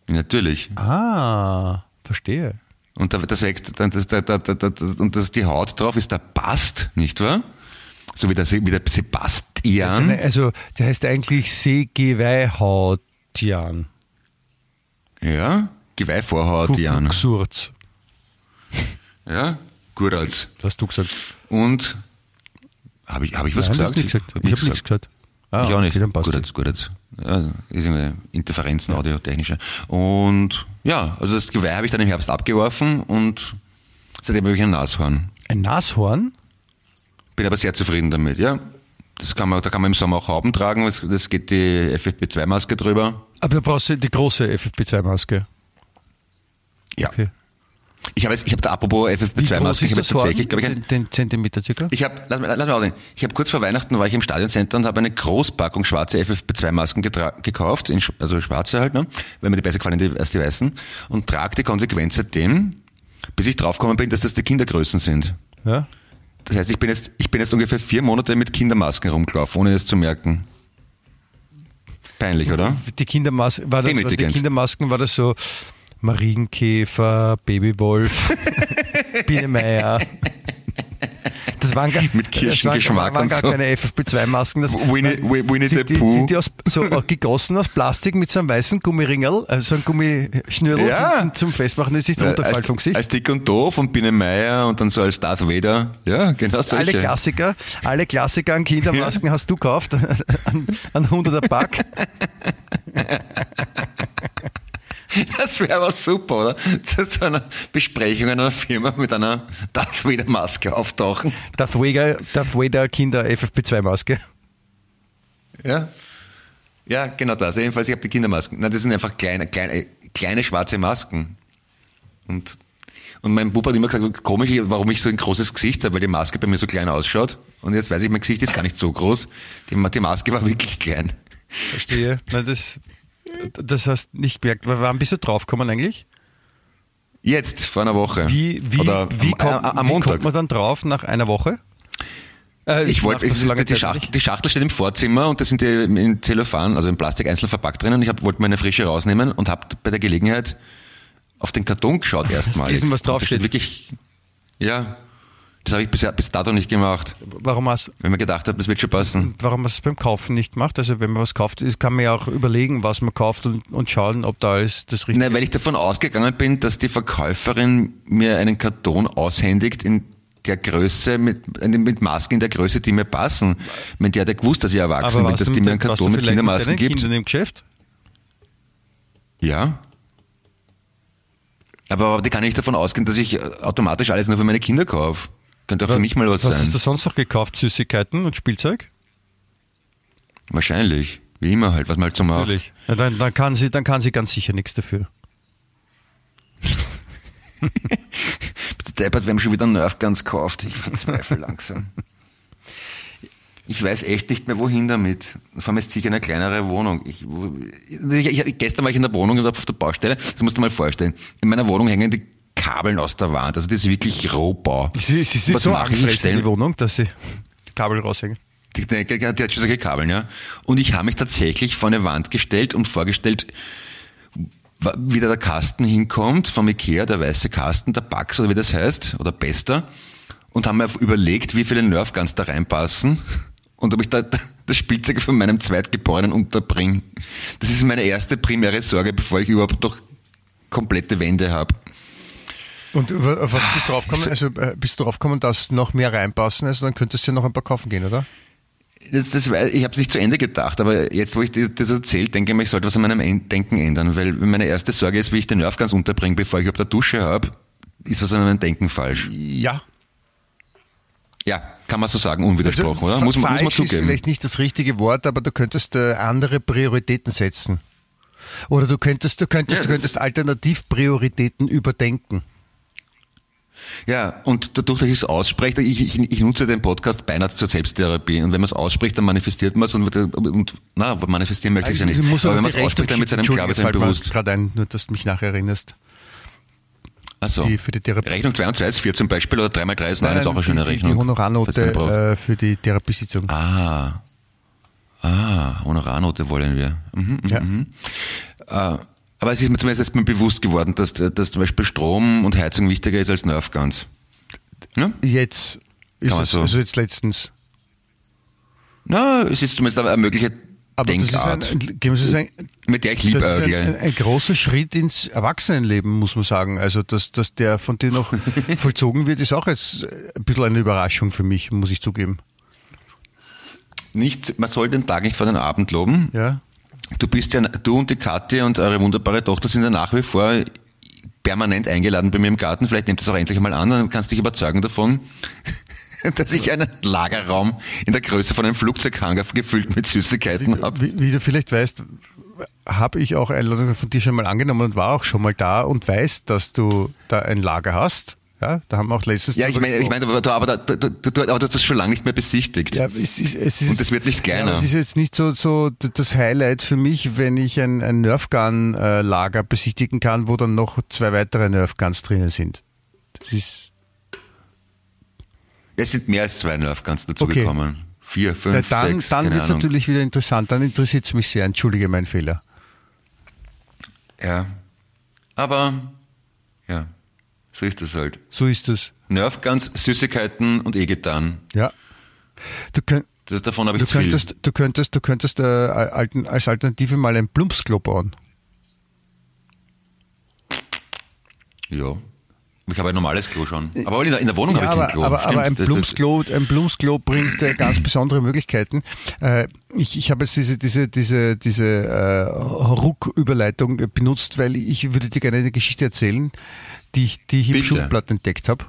Natürlich. Ah, verstehe. Und da, das wächst, dann das, da, da, da, und das, die Haut drauf ist der Bast, nicht wahr? So wie der, wie der Sebastian. Also, der heißt eigentlich Seegeweihhautian. Ja, Geweihvorhaut, Jan. Surz. Ja, Gurals. Was hast du gesagt? Und habe ich, hab ich was Nein, du gesagt? nichts gesagt. hab Ich habe nichts gesagt. Ah, ich auch nicht. Okay, gut jetzt, gut jetzt. Also, ist eine Interferenzen, audiotechnische. Und ja, also das Geweih habe ich dann im Herbst abgeworfen und seitdem habe ich ein Nashorn. Ein Nashorn? Bin aber sehr zufrieden damit, ja. Das kann man, da kann man im Sommer auch Hauben tragen, das, geht die FFP2-Maske drüber. Aber du brauchst ja die große FFP2-Maske. Ja. Okay. Ich habe jetzt, ich habe da apropos Wie groß FFP2-Maske, ist ich habe tatsächlich, glaube ich, ein, Den Zentimeter circa? Ich habe, lass, mal- lass mal aussehen. Ich habe kurz vor Weihnachten war ich im Stadioncenter und habe eine Großpackung schwarze FFP2-Masken getra- gekauft, in, also schwarze halt, ne? weil mir die besser gefallen als die weißen, und trage die konsequent seitdem, bis ich draufgekommen bin, dass das die Kindergrößen sind. Ja? Das heißt, ich bin jetzt, ich bin jetzt ungefähr vier Monate mit Kindermasken rumgelaufen, ohne es zu merken. Peinlich, oder? Die Kindermasken, war das, die. Kindermasken, war das so Marienkäfer, Babywolf, Biene Meier. Das waren gar, Mit Kirschengeschmack das waren, waren und gar so. keine FFP2-Masken. Das Winnie- Winnie sind the die, Pooh. Sind die aus, so gegossen aus Plastik mit so einem weißen Gummiringel, also so ein Gummischnürl Ja. zum Festmachen. Das ist der Unterfall als, vom Gesicht. als Dick und Doof und Biene Meier und dann so als Darth Vader. Ja, genau solche. alle Klassiker, alle Klassiker an Kindermasken hast du gekauft, an, an 100er Pack. Das wäre aber super, oder? Zu so einer Besprechung in einer Firma mit einer Darth Vader Maske auftauchen. Darth Vader, Darth Vader Kinder FFP2-Maske. Ja. Ja, genau das. Jedenfalls, ich habe die Kindermasken. Nein, das sind einfach kleine, kleine, kleine schwarze Masken. Und, Und mein Bub hat immer gesagt, komisch, warum ich so ein großes Gesicht habe, weil die Maske bei mir so klein ausschaut. Und jetzt weiß ich, mein Gesicht ist gar nicht so groß. Die, die Maske war wirklich klein. Verstehe. Nein, das, das hast nicht gemerkt. Wann bist du draufgekommen eigentlich? Jetzt, vor einer Woche. Wie, wie, Oder wie, am, kommt, am wie Montag. kommt man dann drauf nach einer Woche? Äh, Ich wollte, so die, Schachtel, die Schachtel steht im Vorzimmer und da sind die in Zellophan, also in Plastik einzeln verpackt drinnen. Ich hab, wollte meine frische rausnehmen und habe bei der Gelegenheit auf den Karton geschaut erstmal. gelesen, was Und draufsteht? Wirklich, ja, das habe ich bis, bis dato nicht gemacht, Warum hast, weil mir gedacht habe, das wird schon passen. warum hast du es beim Kaufen nicht gemacht? Also wenn man was kauft, ist- kann man ja auch überlegen, was man kauft und, und schauen, ob da alles das richtige Nein, weil ich davon ausgegangen bin, dass die Verkäuferin mir einen Karton aushändigt in der Größe, mit, mit Masken in der Größe, die mir passen. Meine, die hat gewusst, dass ich erwachsen bin, dass die mit mir einen Karton mit Kindermasken deinen gibt. Kindern im Geschäft? Ja. Aber die kann nicht davon ausgehen, dass ich automatisch alles nur für meine Kinder kaufe. Könnte auch für mich mal was, Was sein. hast du sonst noch gekauft? Süßigkeiten und Spielzeug? Wahrscheinlich. Wie immer halt, was man halt so macht. Natürlich. Ja, dann, dann, kann sie, dann kann sie ganz sicher nichts dafür. Der Deppert, wir haben schon wieder Nerf Guns gekauft. Ich verzweifle langsam. Ich weiß echt nicht mehr, wohin damit. Vor allem ist sicher eine kleinere Wohnung. Ich, ich, ich, gestern war ich in der Wohnung auf der Baustelle. Das musst du dir mal vorstellen. In meiner Wohnung hängen die Kabeln aus der Wand. Also das ist wirklich Rohbau. Sie, sie, sie so angefressen, stell- die Wohnung, dass sie die Kabel raushängen. Die, die, die, die hat schon solche Kabeln, ja. Und ich habe mich tatsächlich vor eine Wand gestellt und vorgestellt, wie da der Kasten hinkommt, vom Ikea, der weiße Kasten, der Bax oder wie das heißt, oder Bester, und haben mir überlegt, wie viele Nerfguns da reinpassen und ob ich da das Spielzeug von meinem Zweitgeborenen unterbringe. Das ist meine erste primäre Sorge, bevor ich überhaupt noch komplette Wände habe. Und wa- auf was bist du draufgekommen? Also äh, bist du draufgekommen, dass noch mehr reinpassen? Also dann könntest du ja noch ein paar kaufen gehen, oder? Das, das, ich habe es nicht zu Ende gedacht, aber jetzt, wo ich dir das erzählt, denke ich mir, ich sollte was an meinem En- Denken ändern, weil meine erste Sorge ist, wie ich den Nerv ganz unterbringe, bevor ich überhaupt eine Dusche habe, ist was an meinem Denken falsch. Ja. Ja, kann man so sagen, unwidersprochen, oder? Muss, man- muss man Also falsch ist zugeben. vielleicht nicht das richtige Wort, aber du könntest äh, andere Prioritäten setzen. Oder du könntest, du könntest, Ja, du könntest Alternativprioritäten überdenken. Ja, und dadurch, dass ich es ausspreche, ich, ich, ich nutze den Podcast beinahe zur Selbsttherapie. Und wenn man es ausspricht, dann manifestiert man es und, und na, manifestieren möchte ich ja nicht. Du musst aber auch wenn man es ausspricht, dann mit seinem Rechnung klar, seinem Entschuldige, bewusst. gerade ein, nur dass du mich nachher erinnerst. Also, Die für die Therapie. Rechnung 2 und 2 ist 4 zum Beispiel oder 3 mal 3 ist 9, ist auch eine schöne die, die, Rechnung. Die. Honorarnote äh, für die Therapiesitzung. Ah. Ah, Honorarnote wollen wir. Mhm, mhm, Ja. mhm. Äh, aber es ist mir zumindest jetzt mal bewusst geworden, dass, dass zum Beispiel Strom und Heizung wichtiger ist als Nerfguns. Ja? Jetzt ist es, so- also jetzt letztens. Na, es ist zumindest eine mögliche Aber das ist Denkart, ein, ein, mit der ich das ist ein, ein großer Schritt ins Erwachsenenleben, muss man sagen. Also, dass, dass der von dir noch vollzogen wird, ist auch jetzt ein bisschen eine Überraschung für mich, muss ich zugeben. Nicht, man soll den Tag nicht vor den Abend loben. Ja. Du bist ja, du und die Kathi und eure wunderbare Tochter sind ja nach wie vor permanent eingeladen bei mir im Garten. Vielleicht nehmt das auch endlich mal an, dann kannst du dich überzeugen davon, dass ich einen Lagerraum in der Größe von einem Flugzeughangar gefüllt mit Süßigkeiten habe. Wie, wie du vielleicht weißt, habe ich auch Einladungen von dir schon mal angenommen und war auch schon mal da und weiß, dass du da ein Lager hast. Ja, da haben wir auch letztens. Ja, ich meine, ich meine, du, aber, du, du, aber du hast das schon lange nicht mehr besichtigt. Ja, es ist, es ist, Und es wird nicht kleiner. Ja, es ist jetzt nicht so, so das Highlight für mich, wenn ich ein, ein Nerfgun-Lager besichtigen kann, wo dann noch zwei weitere Nerfguns drinnen sind. Das ist, Es sind mehr als zwei Nerfguns Okay. dazugekommen. Vier, na, fünf, dann sechs, dann wird es natürlich wieder interessant, dann interessiert es mich sehr. Entschuldige meinen Fehler. Ja. Aber, ja, so ist das halt. So ist es. Nerfguns, Süßigkeiten und E-Gitarren. Ja. Du, könnt, Das, davon habe ich du zu viel. könntest, du könntest, du könntest äh, alten, als Alternative mal ein Plumpsklo bauen. Ja. Ich habe ein normales Klo schon. Aber in der, in der Wohnung Ja, habe ich aber, kein Klo. aber, Stimmt, aber ein Blumsklo, ein Blumsklo bringt äh, ganz besondere Möglichkeiten. Äh, ich, ich habe jetzt diese, diese, diese, diese äh, Ruck-Überleitung benutzt, weil ich würde dir gerne eine Geschichte erzählen, die ich, die ich im. Schulblatt entdeckt habe.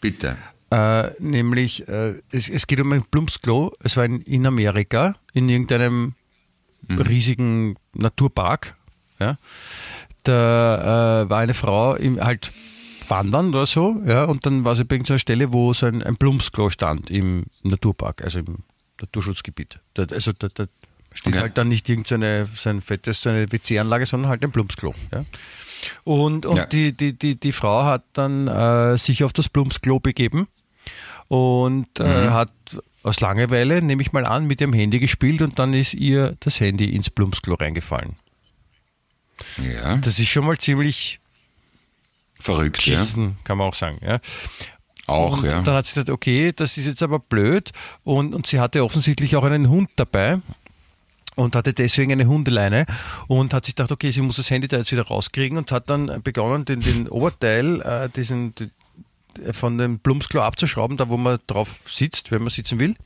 Bitte. Äh, nämlich, äh, es, es geht um ein Plumpsklo. Es war in, in Amerika, in irgendeinem riesigen Naturpark. Ja. Da äh, war eine Frau im, halt wandern oder so, ja, und dann war sie bei irgendeiner Stelle, wo so ein, ein Plumpsklo stand im Naturpark, also im Naturschutzgebiet. Da, also da, da steht Okay. halt dann nicht irgendeine so ein fettes so eine WC-Anlage, sondern halt ein Plumpsklo. Ja. Und, und Ja. die, die, die, die Frau hat dann äh, sich auf das Plumpsklo begeben und äh, Mhm. hat aus Langeweile, nehme ich mal an, mit ihrem Handy gespielt und dann ist ihr das Handy ins Plumpsklo reingefallen. Ja, Das ist schon mal ziemlich verrückt, ja. geschissen, kann man auch sagen. Ja. Auch, und ja. dann hat sie gesagt, okay, das ist jetzt aber blöd. Und, und sie hatte offensichtlich auch einen Hund dabei und hatte deswegen eine Hundeleine und hat sich gedacht, okay, sie muss das Handy da jetzt wieder rauskriegen und hat dann begonnen, den, den Oberteil, äh, diesen, die, von dem Plumpsklo abzuschrauben, da wo man drauf sitzt, wenn man sitzen will.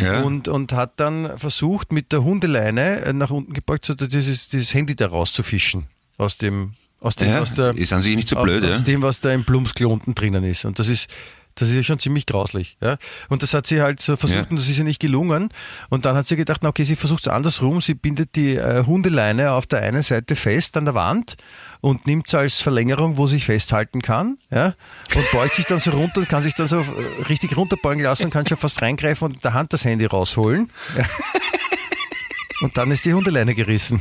ja. Und, und hat dann versucht, mit der Hundeleine äh, nach unten gebeugt, so dieses, dieses Handy da rauszufischen. Aus dem, aus dem, ja, aus der, ist an sich nicht so aus, blöd, ja. aus dem, was da im Plumpsklo unten drinnen ist. Und das ist, das ist ja schon ziemlich grauslich. Ja? Und das hat sie halt so versucht Ja. und das ist ja nicht gelungen. Und dann hat sie gedacht, na okay, sie versucht es andersrum. Sie bindet die äh, Hundeleine auf der einen Seite fest an der Wand und nimmt es als Verlängerung, wo sie sich festhalten kann. Ja? Und beugt sich dann so runter und kann sich dann so äh, richtig runterbeugen lassen und kann schon fast reingreifen und in der Hand das Handy rausholen. Ja? Und dann ist die Hundeleine gerissen.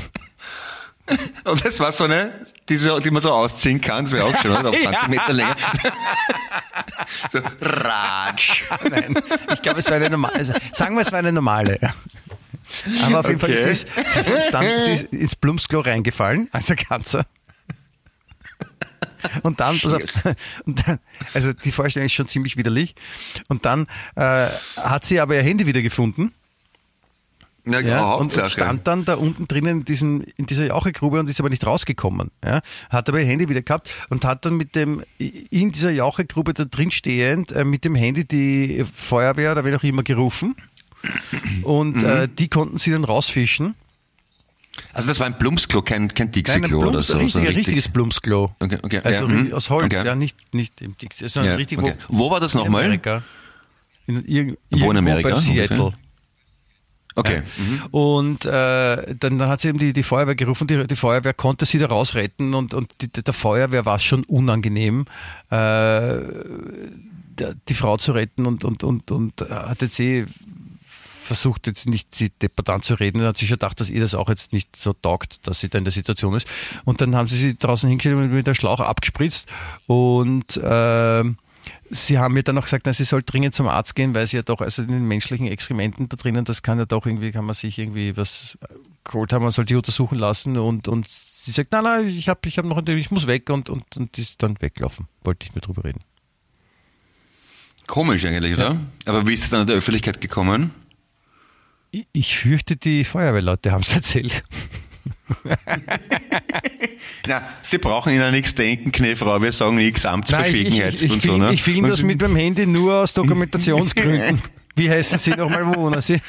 Und das war so eine, die, so, die man so ausziehen kann, das wäre auch schön, oder? Auf 20 Meter länger. so, ratsch. Nein, ich glaube, es war eine normale, also, sagen wir, es war eine normale. Aber auf jeden Fall Okay. ist sie, sie, ist dann, sie ist ins Plumpsklo reingefallen, als ein Ganzer. Und dann, auf, und dann, also die Vorstellung ist schon ziemlich widerlich. Und dann äh, hat sie aber ihr Handy wieder gefunden. Ja, Ja, und, stand dann da unten drinnen in, diesem, in dieser Jauchegrube und ist aber nicht rausgekommen. Ja, hat aber ihr Handy wieder gehabt und hat dann mit dem in dieser Jauchegrube da drin stehend äh, mit dem Handy die Feuerwehr oder wer auch immer gerufen. Und Mhm. äh, die konnten sie dann rausfischen. Also das war ein Plumpsklo, kein, kein Dixie-Klo oder so. richtig, so ein richtig- richtiges Plumpsklo. Okay, okay, Also ja, mhm, aus Holz, okay. ja, nicht, nicht im Dixie, sondern Ja, richtig okay. Wo war das in nochmal? Amerika. In, irg Wo in Amerika Bei ungefähr? Okay. Ja. Und äh, dann, dann hat sie eben die, die Feuerwehr gerufen, die, die Feuerwehr konnte sie da rausretten und, und die, der Feuerwehr war es schon unangenehm, äh, die Frau zu retten und, und, und, und hat jetzt eh versucht jetzt nicht sie deppert anzureden, hat sich schon gedacht, dass ihr das auch jetzt nicht so taugt, dass sie da in der Situation ist. Und dann haben sie sie draußen hingestellt und mit der Schlauch abgespritzt und äh, Sie haben mir dann auch gesagt, na, sie soll dringend zum Arzt gehen, weil sie ja doch, also in den menschlichen Exkrementen da drinnen, das kann ja doch irgendwie, kann man sich irgendwie was äh, geholt haben, man soll die untersuchen lassen und, und sie sagt, nein, nein, ich habe ich hab noch, ich muss weg und, und, und die ist dann weglaufen. Wollte nicht mehr drüber reden. Komisch eigentlich, oder? Aber wie ist es dann in der Öffentlichkeit gekommen? Ich, ich fürchte, die Feuerwehrleute haben es erzählt. Na, Sie brauchen Ihnen nichts denken, Knefrau. Wir sagen nichts, Nein, ich, ich, Amtsverschwiegenheits ich, und so, film, ne? ich film Und das mit meinem Handy nur aus Dokumentationsgründen. Wie heißen Sie nochmal, wo wohnen Sie?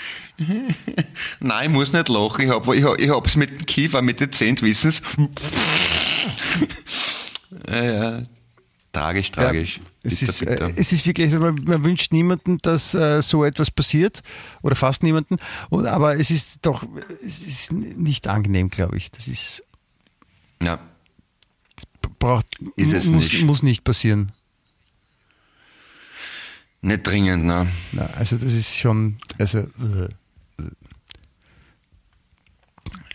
Nein, ich muss nicht lachen. Ich hab, ich hab, ich hab's mit dem Kiefer, mit dezent, wissen's. ja, ja. Tragisch, tragisch. Es Bitter, ist, bitter. äh, es ist wirklich, also man, man wünscht niemanden, dass äh, so etwas passiert oder fast niemanden. Und, aber es ist doch es ist nicht angenehm, glaube ich. Das ist ja. braucht Ist es muss, nicht. muss nicht passieren. Nicht dringend, ne? Na, also das ist schon also äh,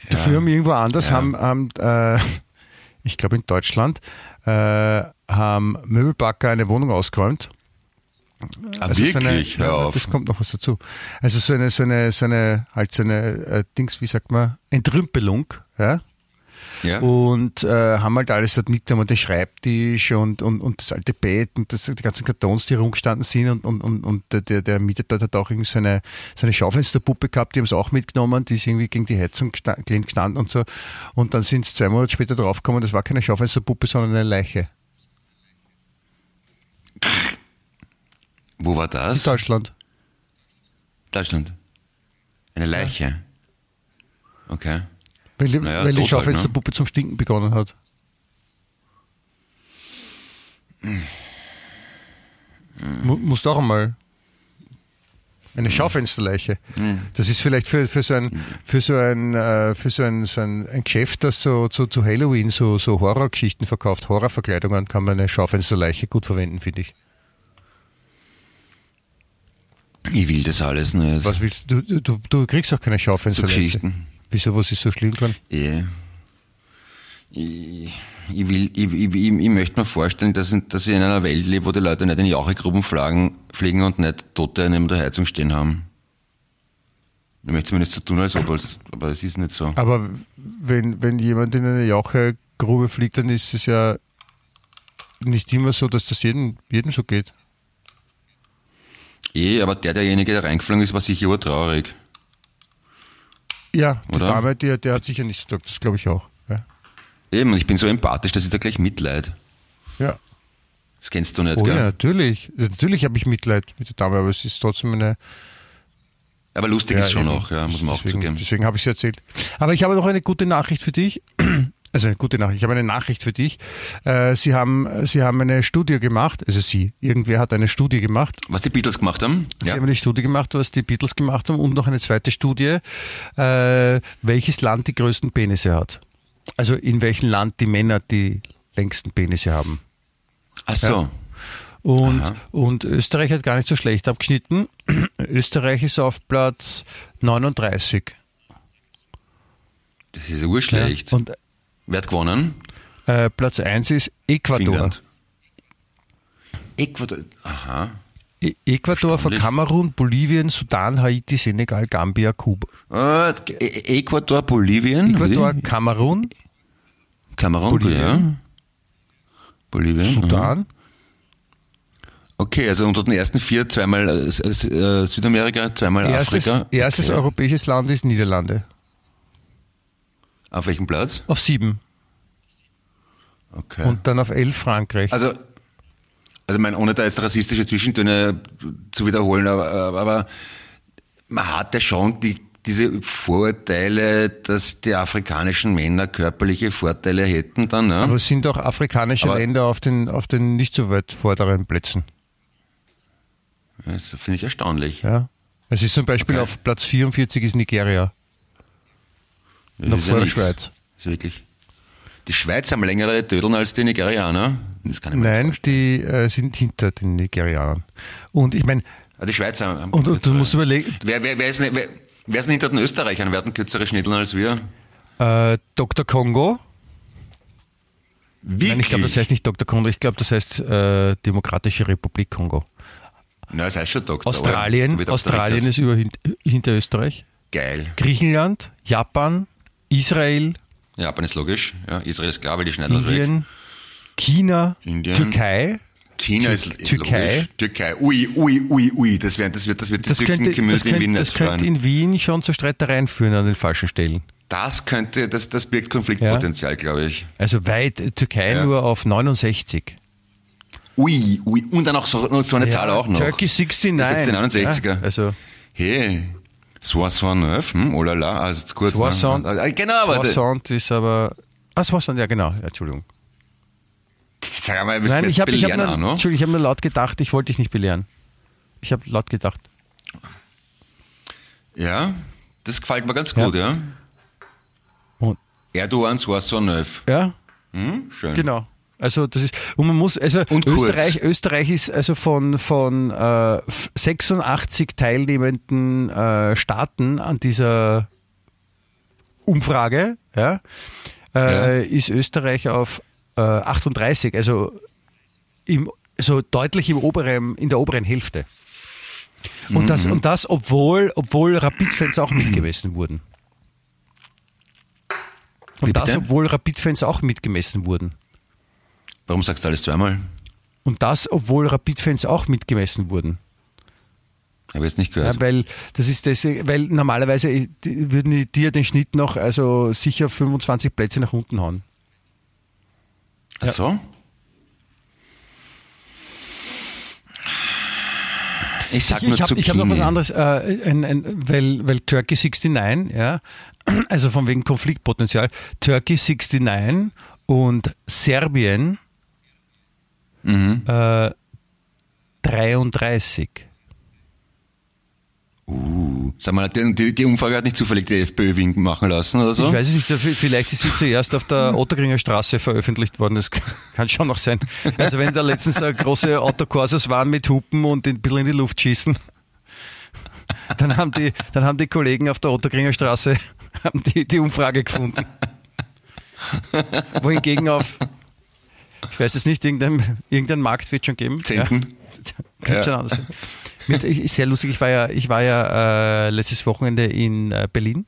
Dafür haben irgendwo anders Ja. haben, haben äh, ich glaube in Deutschland äh, haben Möbelbacker eine Wohnung ausgeräumt. Ah, Also so wirklich? eine, Hör auf. Das kommt noch was dazu. Also so eine, so eine, so eine, halt so eine äh, Dings, wie sagt man, Entrümpelung, ja. Ja? Und äh, haben halt alles dort mitgenommen, den Schreibtisch und, und, und das alte Bett und das, die ganzen Kartons, die rumgestanden sind und, und, und, und der- der, dort hat auch irgendwie so eine, so eine Schaufensterpuppe gehabt, die haben es auch mitgenommen, die ist irgendwie gegen die Heizung gelehnt gestanden und so. Und dann sind sie zwei Monate später draufgekommen, das war keine Schaufensterpuppe, sondern eine Leiche. Wo war In das? Deutschland. Deutschland. Eine Leiche. Okay. Weil, die- Naja, weil die tot halt, Schaufensterpuppe zum Stinken begonnen hat. Mu musst auch einmal. Eine Schaufensterleiche. Das ist vielleicht für, für so ein, für so ein, äh, für so ein, so ein, ein Geschäft, das so, so zu Halloween so, so Horrorgeschichten verkauft, Horrorverkleidungen, kann man eine Schaufensterleiche gut verwenden, finde ich. Ich will das alles nicht. Was willst du? Du, du, du kriegst auch keine so Schaufensterleiche. Geschichten. Wieso, was ist so schlimm dran? Ja. Ich, ich, will, ich, ich, ich, möchte mir vorstellen, dass, ich- dass ich in einer Welt lebe, wo die Leute nicht in Jauchegruben fliegen, fliegen und nicht Tote neben der Heizung stehen haben. Ich möchte zumindest so tun, als ob aber es ist nicht so. Aber wenn, wenn jemand in eine Jauchegrube fliegt, dann ist es ja nicht immer so, dass das jedem, jedem so geht. Eh, aber der, derjenige, der reingeflogen ist, war sicher urtraurig. Ja, die Oder? Dame, der, der hat sicher nicht so gedacht, das glaube ich auch. Ja. Eben, und ich bin so empathisch, dass ich da gleich Mitleid. ja. Das kennst du nicht, Oh gell? ja, natürlich. Natürlich habe ich Mitleid mit der Dame, aber es ist trotzdem eine. Aber lustig ja, ist schon eben. auch, ja, muss man auch deswegen, zugeben. Deswegen habe ich es erzählt. Aber ich habe noch eine gute Nachricht für dich. Also eine gute Nachricht. Ich habe eine Nachricht für dich. Äh, Sie haben, Sie haben eine Studie gemacht, also Sie, irgendwer hat eine Studie gemacht Was die Beatles gemacht haben? Sie haben eine Studie gemacht, was die Beatles gemacht haben und noch eine zweite Studie, äh, welches Land die größten Penisse hat. Also in welchem Land die Männer die längsten Penisse haben. Ach so. Und, Aha. und Österreich hat gar nicht so schlecht abgeschnitten. Österreich ist auf Platz 39. Das ist ja urschlecht. Und Wer hat gewonnen? äh, Platz 1 ist Ecuador. Finnland. Ecuador. Aha. E Ecuador vor. Kamerun, Bolivien, Sudan, Haiti, Senegal, Gambia, Kuba. Äh, E- Ecuador, Bolivien. Ecuador? Kamerun, Kamerun, Bolivien. ja. Bolivien. mhm. Sudan, Okay, also unter den ersten vier zweimal äh, äh, Südamerika, zweimal Erstes, Afrika. erstes okay. europäisches Land ist Niederlande. Auf welchem Platz? Auf sieben. Okay. Und dann auf elf Frankreich. Also, also mein, ohne da jetzt rassistische Zwischentöne zu wiederholen, aber, aber man hat ja schon die, diese Vorurteile, dass die afrikanischen Männer körperliche Vorteile hätten dann. Ne? Aber es sind auch afrikanische Aber- Länder auf den, auf den nicht so weit vorderen Plätzen. Das finde ich erstaunlich. Ja. Es ist zum Beispiel Okay. auf Platz 44 ist Nigeria. Das Noch vor der. Schweiz. Das ist wirklich. Die Schweiz haben längere Tödeln als die Nigerianer. Das kann ich mir Nein, die äh, sind hinter den Nigerianern. Und ich meine, Ah, Die Schweizer haben. und, und du musst überlegen, wer, wer, wer, ist, wer, wer denn hinter den Österreichern? Wer hat kürzere Schnitteln als wir? äh, Dr. Kongo, Wirklich? nein, ich glaube, das heißt nicht Dr. Kongo, ich glaube, das heißt äh, Demokratische Republik Kongo. Nein, das heißt schon Doktor. aber Australien, Australien ist über, hint- hinter Österreich. Geil. Griechenland, Japan, Israel, Japan ist logisch. Ja, Israel ist klar, weil die schneiden das weg. Indien, China, Indien. Türkei. China Tür- ist Türkei. logisch. Türkei. Ui, ui, ui, ui. Das wird, das wird, das wird die Das könnte, das, Community in Wien könnte, das könnte in Wien schon zu Streitereien führen an den falschen Stellen. Das könnte, das, das birgt Konfliktpotenzial, glaube ich. Also weit, äh, Türkei Ja. nur auf 69. Ui, ui. Und dann auch so, so eine Zahl auch noch. Turkey 69. Das ist jetzt die 69er. Ja, also Hey, 69, hm, oh la la, also kurz. ne? 60, Ah, Genau, aber. 60 ist aber... Ah, 60, ja genau, ja, Entschuldigung. Sag mal, wir Nein, ich habe hab nur, noch. Entschuldigung, ich hab nur laut gedacht, ich wollte dich nicht belehren. Ich habe laut gedacht. Ja, das gefällt mir ganz gut, ja. Und, Erdogan 69. ja, Hm, schön. genau. Also das ist und man muss also Und kurz. Österreich Österreich ist also von von äh, 86 teilnehmenden äh, Staaten an dieser Umfrage, ja, äh, ist Österreich auf äh, 38, also im, so deutlich im oberen in der oberen Hälfte. Und das und das obwohl obwohl Rapid-Fans auch mitgemessen wurden. Und Wie das bitte? obwohl Rapid-Fans auch mitgemessen wurden. Warum sagst du alles zweimal? Und das, obwohl Rapid-Fans auch mitgemessen wurden. Habe ich jetzt nicht gehört. Ja, weil das ist das, weil normalerweise äh, würden die dir den Schnitt noch also sicher 25 Plätze nach unten hauen. Ach so? Ich sag Ich, nur ich habe hab noch was anderes, äh, ein, ein, weil, weil Turkey 69, ja, also von wegen Konfliktpotenzial, Turkey 69 und Serbien Mhm. äh, 33. Uh, sag mal, die, die Umfrage hat nicht zufällig die FPÖ winken machen lassen oder so? Ich weiß es nicht, vielleicht ist sie zuerst auf der Ottergringer Straße veröffentlicht worden, das kann schon noch sein. Also wenn da letztens große Autokurses waren mit Hupen und ein bisschen in die Luft schießen, dann haben die, dann haben die Kollegen auf der Ottergringer Straße haben die, die Umfrage gefunden. Wohingegen auf, ich weiß es nicht, irgendein, irgendein Markt wird schon geben. Zehnten. Ja, ja. schon anders. Mit, sehr lustig, ich war ja, ich war ja äh, letztes Wochenende in äh, Berlin.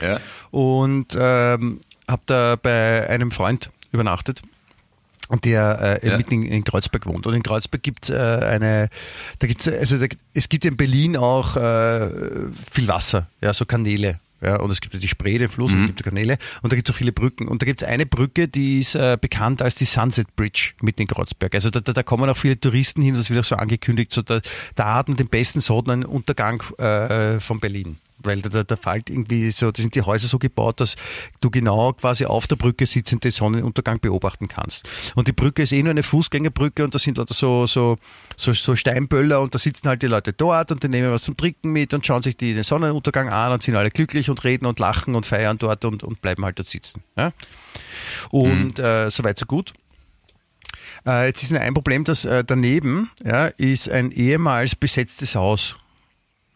Ja. Und ähm, habe da bei einem Freund übernachtet der äh, ja. mitten in, in, Kreuzberg wohnt. Und in Kreuzberg gibt es äh, eine, da gibt's, also da, es gibt in Berlin auch äh, viel Wasser, ja, so Kanäle. Ja, und es gibt ja die Spree, den Fluss, mhm. und es gibt die Kanäle und da gibt es auch viele Brücken. Und da gibt es eine Brücke, die ist äh, bekannt als die Sunset Bridge mitten in Kreuzberg. Also da, da, da kommen auch viele Touristen hin, das wird auch so angekündigt, so da, da hat man den besten Sonnenuntergang äh, äh von Berlin weil da, da fällt irgendwie so, da sind die Häuser so gebaut, dass du genau quasi auf der Brücke sitzend den Sonnenuntergang beobachten kannst. Und die Brücke ist eh nur eine Fußgängerbrücke und da sind lauter so, so, so, so Steinböller und da sitzen halt die Leute dort und die nehmen was zum Trinken mit und schauen sich die, den Sonnenuntergang an und sind alle glücklich und reden und lachen und feiern dort und, und bleiben halt dort sitzen. Ja? Und mhm. äh, soweit so gut. Äh, jetzt ist nur ein Problem, dass äh, daneben ja, ist ein ehemals besetztes Haus.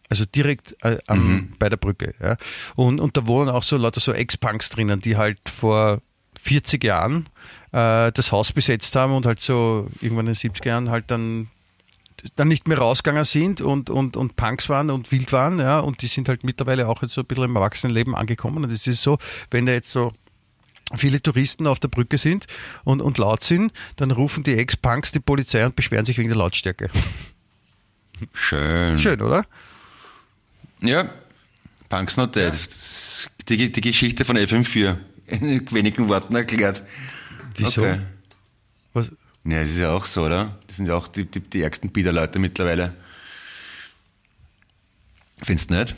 Also direkt äh, am, mhm. bei der Brücke. Ja. Und, und da wohnen auch so lauter so Ex-Punks drinnen, die halt vor 40 Jahren äh, das Haus besetzt haben und halt so irgendwann in den 70er Jahren halt dann dann nicht mehr rausgegangen sind und, und, und Punks waren und wild waren, ja, und die sind halt mittlerweile auch jetzt so ein bisschen im Erwachsenenleben angekommen. Und es ist so, wenn da jetzt so viele Touristen auf der Brücke sind und, und laut sind, dann rufen die Ex-Punks die Polizei und beschweren sich wegen der Lautstärke. Schön. Schön, oder? Ja, Punks Not Dead. Die, die Geschichte von FM4 in wenigen Worten erklärt. Wieso? Okay. Was? Ja, es ist ja auch so, oder? Das sind ja auch die, die, die ärgsten Biederleute mittlerweile. Findest du nicht?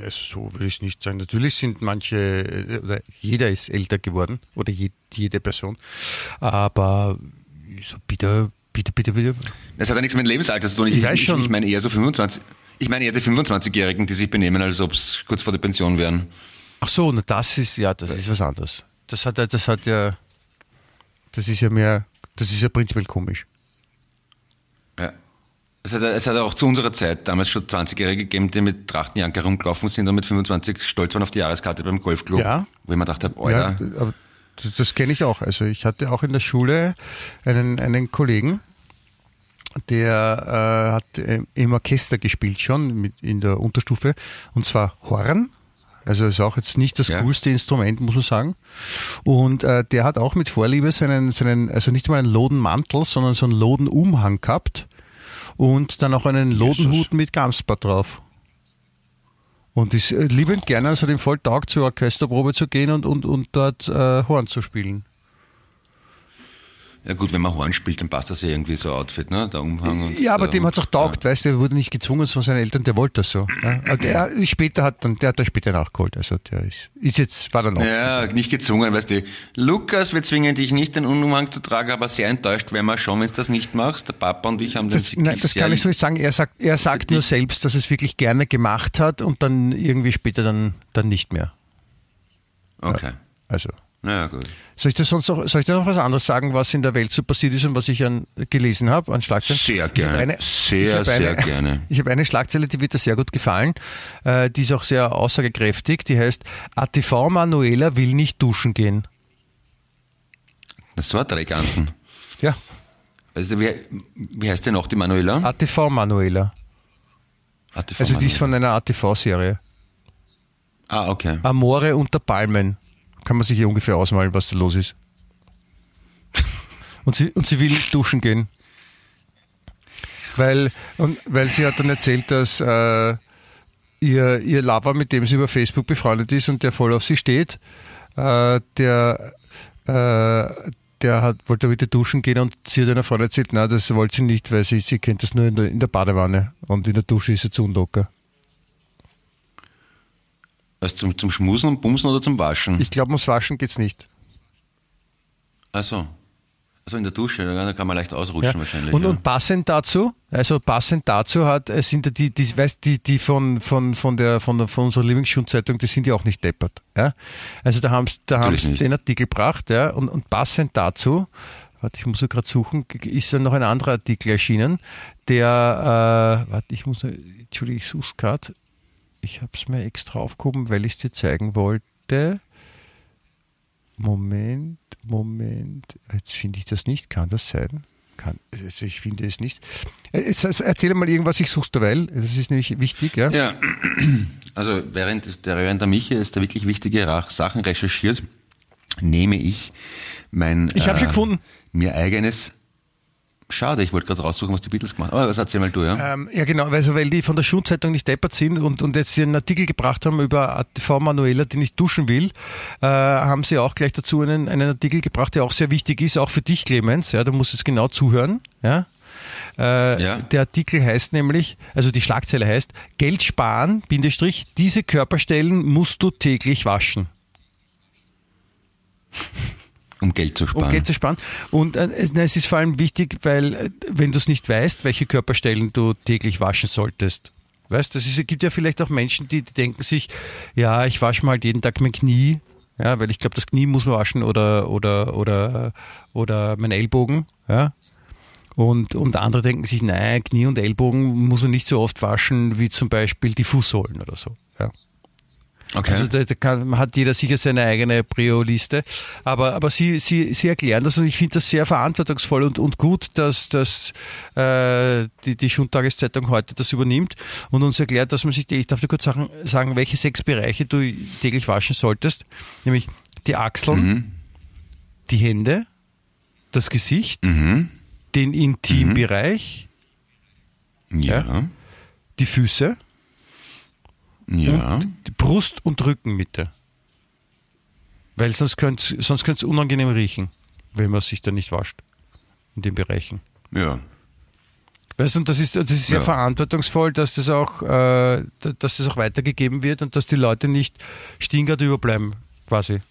Also so will ich es nicht sagen. Natürlich sind manche, oder jeder ist älter geworden, oder jede Person, aber so bitte Bitte, bitte, bitte. Das hat ja nichts mit dem Lebensalter zu tun. Ich, ich weiß schon. Ich, meine eher so 25. Ich meine eher die 25-Jährigen, die sich benehmen, als ob es kurz vor der Pension wären. Ach so, na das ist, ja, das ist was anderes. Das hat, das hat ja, das ist ja mehr, das ist ja prinzipiell komisch. Ja. Es hat, es hat auch zu unserer Zeit damals schon 20-Jährige gegeben, die mit Trachtenjanker rumgelaufen sind und mit 25 stolz waren auf die Jahreskarte beim Golfclub. Ja. Wo ich mir gedacht habe, Alter. Ja, das, das kenne ich auch. Also ich hatte auch in der Schule einen, einen Kollegen, der äh, hat im Orchester gespielt schon mit, in der Unterstufe und zwar Horn. Also ist auch jetzt nicht das ja. coolste Instrument, muss man sagen. Und äh, der hat auch mit Vorliebe seinen, seinen, also nicht mal einen Lodenmantel, sondern so einen Lodenumhang gehabt und dann auch einen Lodenhut Jesus. mit Gamsbart drauf. Und ist äh, liebend gerne, also dem voll Tag zur Orchesterprobe zu gehen und, und, und dort äh, Horn zu spielen. Ja gut, wenn man Horn spielt, dann passt das ja irgendwie so Outfit, ne? Der Umhang und Ja, aber dem hat es auch taugt, ja. weißt du, der wurde nicht gezwungen von seinen Eltern, der wollte das so. Ja? Der später hat dann, der hat das später nachgeholt. Also der ist, ist jetzt, war dann auch. Ja, nicht gezwungen, weißt du. Lukas, wir zwingen dich nicht, den Umhang zu tragen, aber sehr enttäuscht wären wir schon, wenn du das nicht machst. Der Papa und ich haben das. Das, nein, das kann ich so nicht sagen. Er sagt, er sagt nur selbst, dass er es wirklich gerne gemacht hat und dann irgendwie später dann, dann nicht mehr. Okay. Ja, also. Na ja, gut. Soll ich, das sonst noch, soll ich dir noch was anderes sagen, was in der Welt so passiert ist und was ich an, gelesen habe an Schlagzeilen? Sehr gerne. Eine, sehr, sehr eine, gerne. Ich habe eine Schlagzeile, die wird dir sehr gut gefallen. Äh, die ist auch sehr aussagekräftig. Die heißt, ATV Manuela will nicht duschen gehen. Das war Dreckanten. Ja. Also, wie, wie heißt denn noch die Manuela? ATV Manuela. ATV also, die ist von einer ATV-Serie. Ah, okay. Amore unter Palmen kann man sich hier ungefähr ausmalen, was da los ist. Und sie, und sie will duschen gehen. Weil, und, weil sie hat dann erzählt, dass äh, ihr, ihr Lover, mit dem sie über Facebook befreundet ist und der voll auf sie steht, äh, der, äh, der hat, wollte wieder duschen gehen und sie hat einer Freundin erzählt, nein, das wollte sie nicht, weil sie, sie kennt das nur in der, in der Badewanne und in der Dusche ist sie zu unlocker. Was zum, zum Schmusen und Bumsen oder zum Waschen? Ich glaube, ums Waschen geht's nicht. Ach so. Also in der Dusche, da kann man leicht ausrutschen Ja. wahrscheinlich. Und, ja. und passend dazu, also passend dazu hat, sind ja die, die, weißt, die, die von, von, von der, von der, von unserer Lieblingsschulzeitung, die sind ja auch nicht deppert, ja. Also da haben sie, da Natürlich nicht. den Artikel gebracht, ja, und, und passend dazu, warte, ich muss ja gerade suchen, ist ja noch ein anderer Artikel erschienen, der, äh, warte, ich muss, entschuldige, ich suche gerade, ich habe es mir extra aufgehoben, weil ich es dir zeigen wollte. Moment, Moment. Jetzt finde ich das nicht. Kann das sein? Kann, also ich finde es nicht. Äh, erzähl mal irgendwas, ich suche derweil. Das ist nämlich wichtig. Ja? Ja, also während der, während der Michi jetzt da wirklich wichtige Sachen recherchiert, nehme ich mein Ich habe äh, schon gefunden. mir eigenes. Schade, ich wollte gerade raussuchen, was die Beatles gemacht haben. Aber was erzähl mal du, ja? Ähm, ja, genau, also weil die von der Schulzeitung nicht deppert sind und, und jetzt hier einen Artikel gebracht haben über ATV Manuela, die nicht duschen will, äh, haben sie auch gleich dazu einen, einen Artikel gebracht, der auch sehr wichtig ist, auch für dich, Clemens. Ja, du musst jetzt genau zuhören. Ja. Äh, Ja. Der Artikel heißt nämlich, also die Schlagzeile heißt, Geld sparen, Bindestrich, diese Körperstellen musst du täglich waschen. Um Geld zu sparen. um Geld zu sparen. Und äh, es, ist vor allem wichtig, weil äh, wenn du es nicht weißt, welche Körperstellen du täglich waschen solltest. Weißt, ist, es gibt ja vielleicht auch Menschen, die, die denken sich, ja, ich wasche mal jeden Tag mein Knie, ja, weil ich glaube, das Knie muss man waschen oder oder oder oder mein Ellbogen, ja. Und, und andere denken sich, nein, Knie und Ellbogen muss man nicht so oft waschen wie zum Beispiel die Fußsohlen oder so. Ja. Okay. Also da, da kann, hat jeder sicher seine eigene Prio-Liste. Aber, aber sie, sie, sie erklären das und ich finde das sehr verantwortungsvoll und, und gut, dass, dass äh, die, die Schundtageszeitung heute das übernimmt und uns erklärt, dass man sich, ich darf dir kurz sagen, sagen, welche sechs Bereiche du täglich waschen solltest. Nämlich die Achseln, mhm. die Hände, das Gesicht, Mhm. den Intimbereich, Ja. die Füße, Ja. die Brust- und Rückenmitte. Weil sonst könnte es sonst könnte es unangenehm riechen, wenn man sich da nicht wascht. In den Bereichen. Ja. Weißt du, und das ist, das ist sehr Ja. verantwortungsvoll, dass das auch, äh, dass das auch weitergegeben wird und dass die Leute nicht stinkert überbleiben, quasi.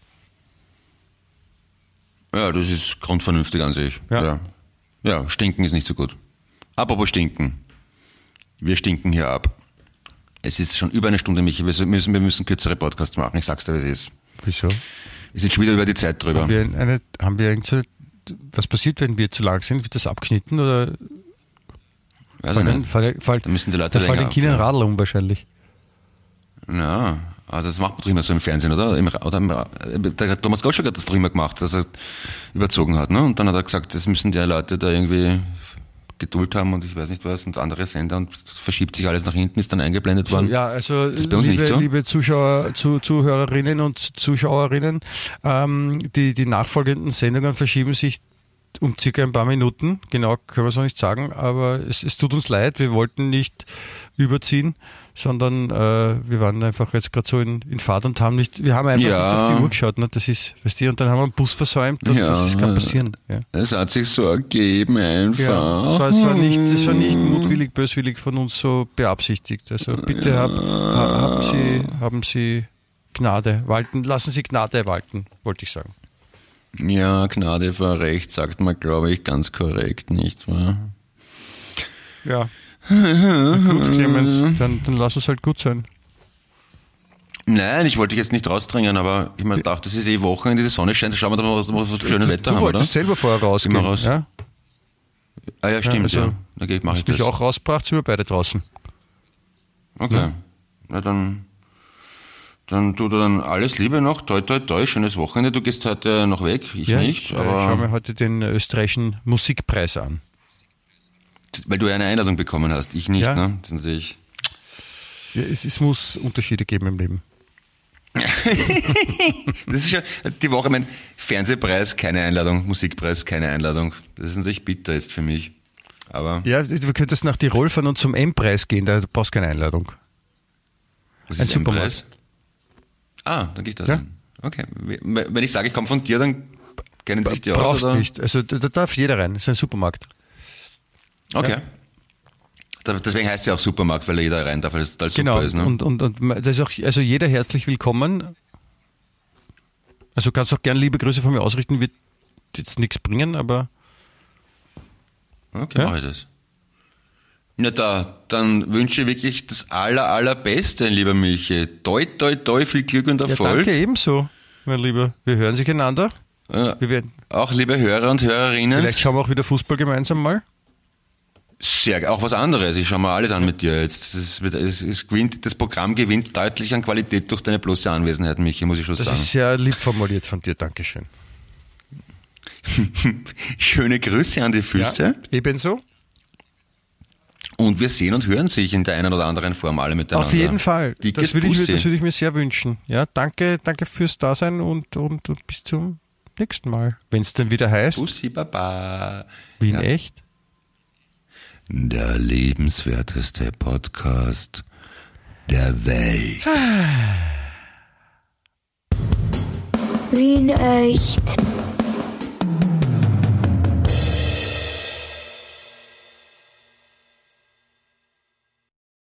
Ja, das ist grundvernünftig an sich. Ja. ja. Ja, stinken ist nicht so gut. Apropos stinken. Wir stinken hier ab. Es ist schon über eine Stunde, Michi. Wir müssen, wir müssen kürzere Podcasts machen. Ich sag's dir, wie es ist. Wieso? Wir sind schon wieder über die Zeit drüber. Haben wir eine, haben wir irgend so, was passiert, wenn wir zu lang sind? Wird das abgeschnitten oder Weiß ich nicht. fallen, fallen, Da müssen die Leute da fallen den Kindern Radl um wahrscheinlich. Ja, also das macht man doch immer so im Fernsehen, oder? Im, oder im, der Thomas Gottschalk hat das doch immer gemacht, dass er überzogen hat, ne? Und dann hat er gesagt, das müssen die Leute da irgendwie Geduld haben und ich weiß nicht was und andere Sender und verschiebt sich alles nach hinten, ist dann eingeblendet worden. Ja, also liebe, so. liebe Zuschauer, zu, Zuhörerinnen und Zuschauerinnen, ähm, die, die nachfolgenden Sendungen verschieben sich um circa ein paar Minuten. Genau können wir es noch nicht sagen, aber es, es tut uns leid, wir wollten nicht überziehen, sondern äh, wir waren einfach jetzt gerade so in, in Fahrt und haben nicht, wir haben einfach Ja. nicht auf die Uhr geschaut. Ne? Das ist, weißt du, und dann haben wir einen Bus versäumt und Ja. das kann passieren. Ja. Es hat sich so ergeben einfach. Ja, es war, es war nicht, es war nicht mutwillig, böswillig von uns so beabsichtigt. Also bitte hab, ha, haben Sie, haben Sie Gnade walten, lassen Sie Gnade walten, wollte ich sagen. Ja, Gnade vor Recht, sagt man, glaube ich, ganz korrekt, nicht wahr? Ja. Na gut, Clemens, dann, dann lass es halt gut sein. Nein, ich wollte dich jetzt nicht rausdrängen, aber ich mir dachte, das ist eh Wochenende, die Sonne scheint, schauen wir doch mal, was wir für schönes Wetter du haben, oder? wolltest selber vorher rausgehen. Gehen wir raus. Ja? Ah ja, stimmt, also, ja. Da gehe ich, mache ich das. auch rausgebracht, sind wir beide draußen. Okay. Na dann, dann tu dir dann alles Liebe noch, toi toi toi, schönes Wochenende. Du gehst heute noch weg, ich ja, nicht, ich äh, schaue mir aber heute den österreichischen Musikpreis an. weil du ja eine Einladung bekommen hast, ich nicht, Ja. ne? Das ist natürlich. Ja, es, es muss Unterschiede geben im Leben. Das ist ja die Woche mein Fernsehpreis, keine Einladung, Musikpreis, keine Einladung. Das ist natürlich bitter jetzt für mich. Aber Ja, du könntest nach Tirol fahren und zum M-Preis gehen, da brauchst du keine Einladung. was ein ist ein Supermarkt. Ah, dann geht das. Ja. hin. Okay. Wenn ich sage, ich komme von dir, dann kennen sich die aus, Brauchst oder? nicht. Also da, da darf jeder rein. Das ist ein Supermarkt. Okay. Ja. Da- Deswegen heißt es ja auch Supermarkt, weil jeder rein darf, weil es total Genau. super ist. Ne? Und, und, und das ist auch, also jeder herzlich willkommen. Also kannst auch gern liebe Grüße von mir ausrichten, wird jetzt nichts bringen, aber Okay, ja? mache ich das. Na da, dann wünsche ich wirklich das aller, allerbeste, lieber Michi. Toi, toi, toi, viel Glück und Erfolg. Ja, danke ebenso, mein Lieber. Wir hören sich einander. Ja, wir werden auch liebe Hörer und Hörerinnen. Vielleicht schauen wir auch wieder Fußball gemeinsam mal. Sehr, auch was anderes. Ich schaue mir alles an mit dir jetzt. Wird, es, es gewinnt, das Programm gewinnt deutlich an Qualität durch deine bloße Anwesenheit, Michi, muss ich schon das sagen. Das ist sehr lieb formuliert von dir, Dankeschön. Schöne Grüße an die Füße. Ja, ebenso. Und wir sehen und hören sich in der einen oder anderen Form alle miteinander. Auf jeden Fall. das würde, ich, das würde ich mir sehr wünschen. Ja, danke, danke fürs Dasein und, und, und bis zum nächsten Mal. Wenn es dann wieder heißt. Bussi Baba. Wie in ja. echt? Der lebenswerteste Podcast der Welt. Wie in echt.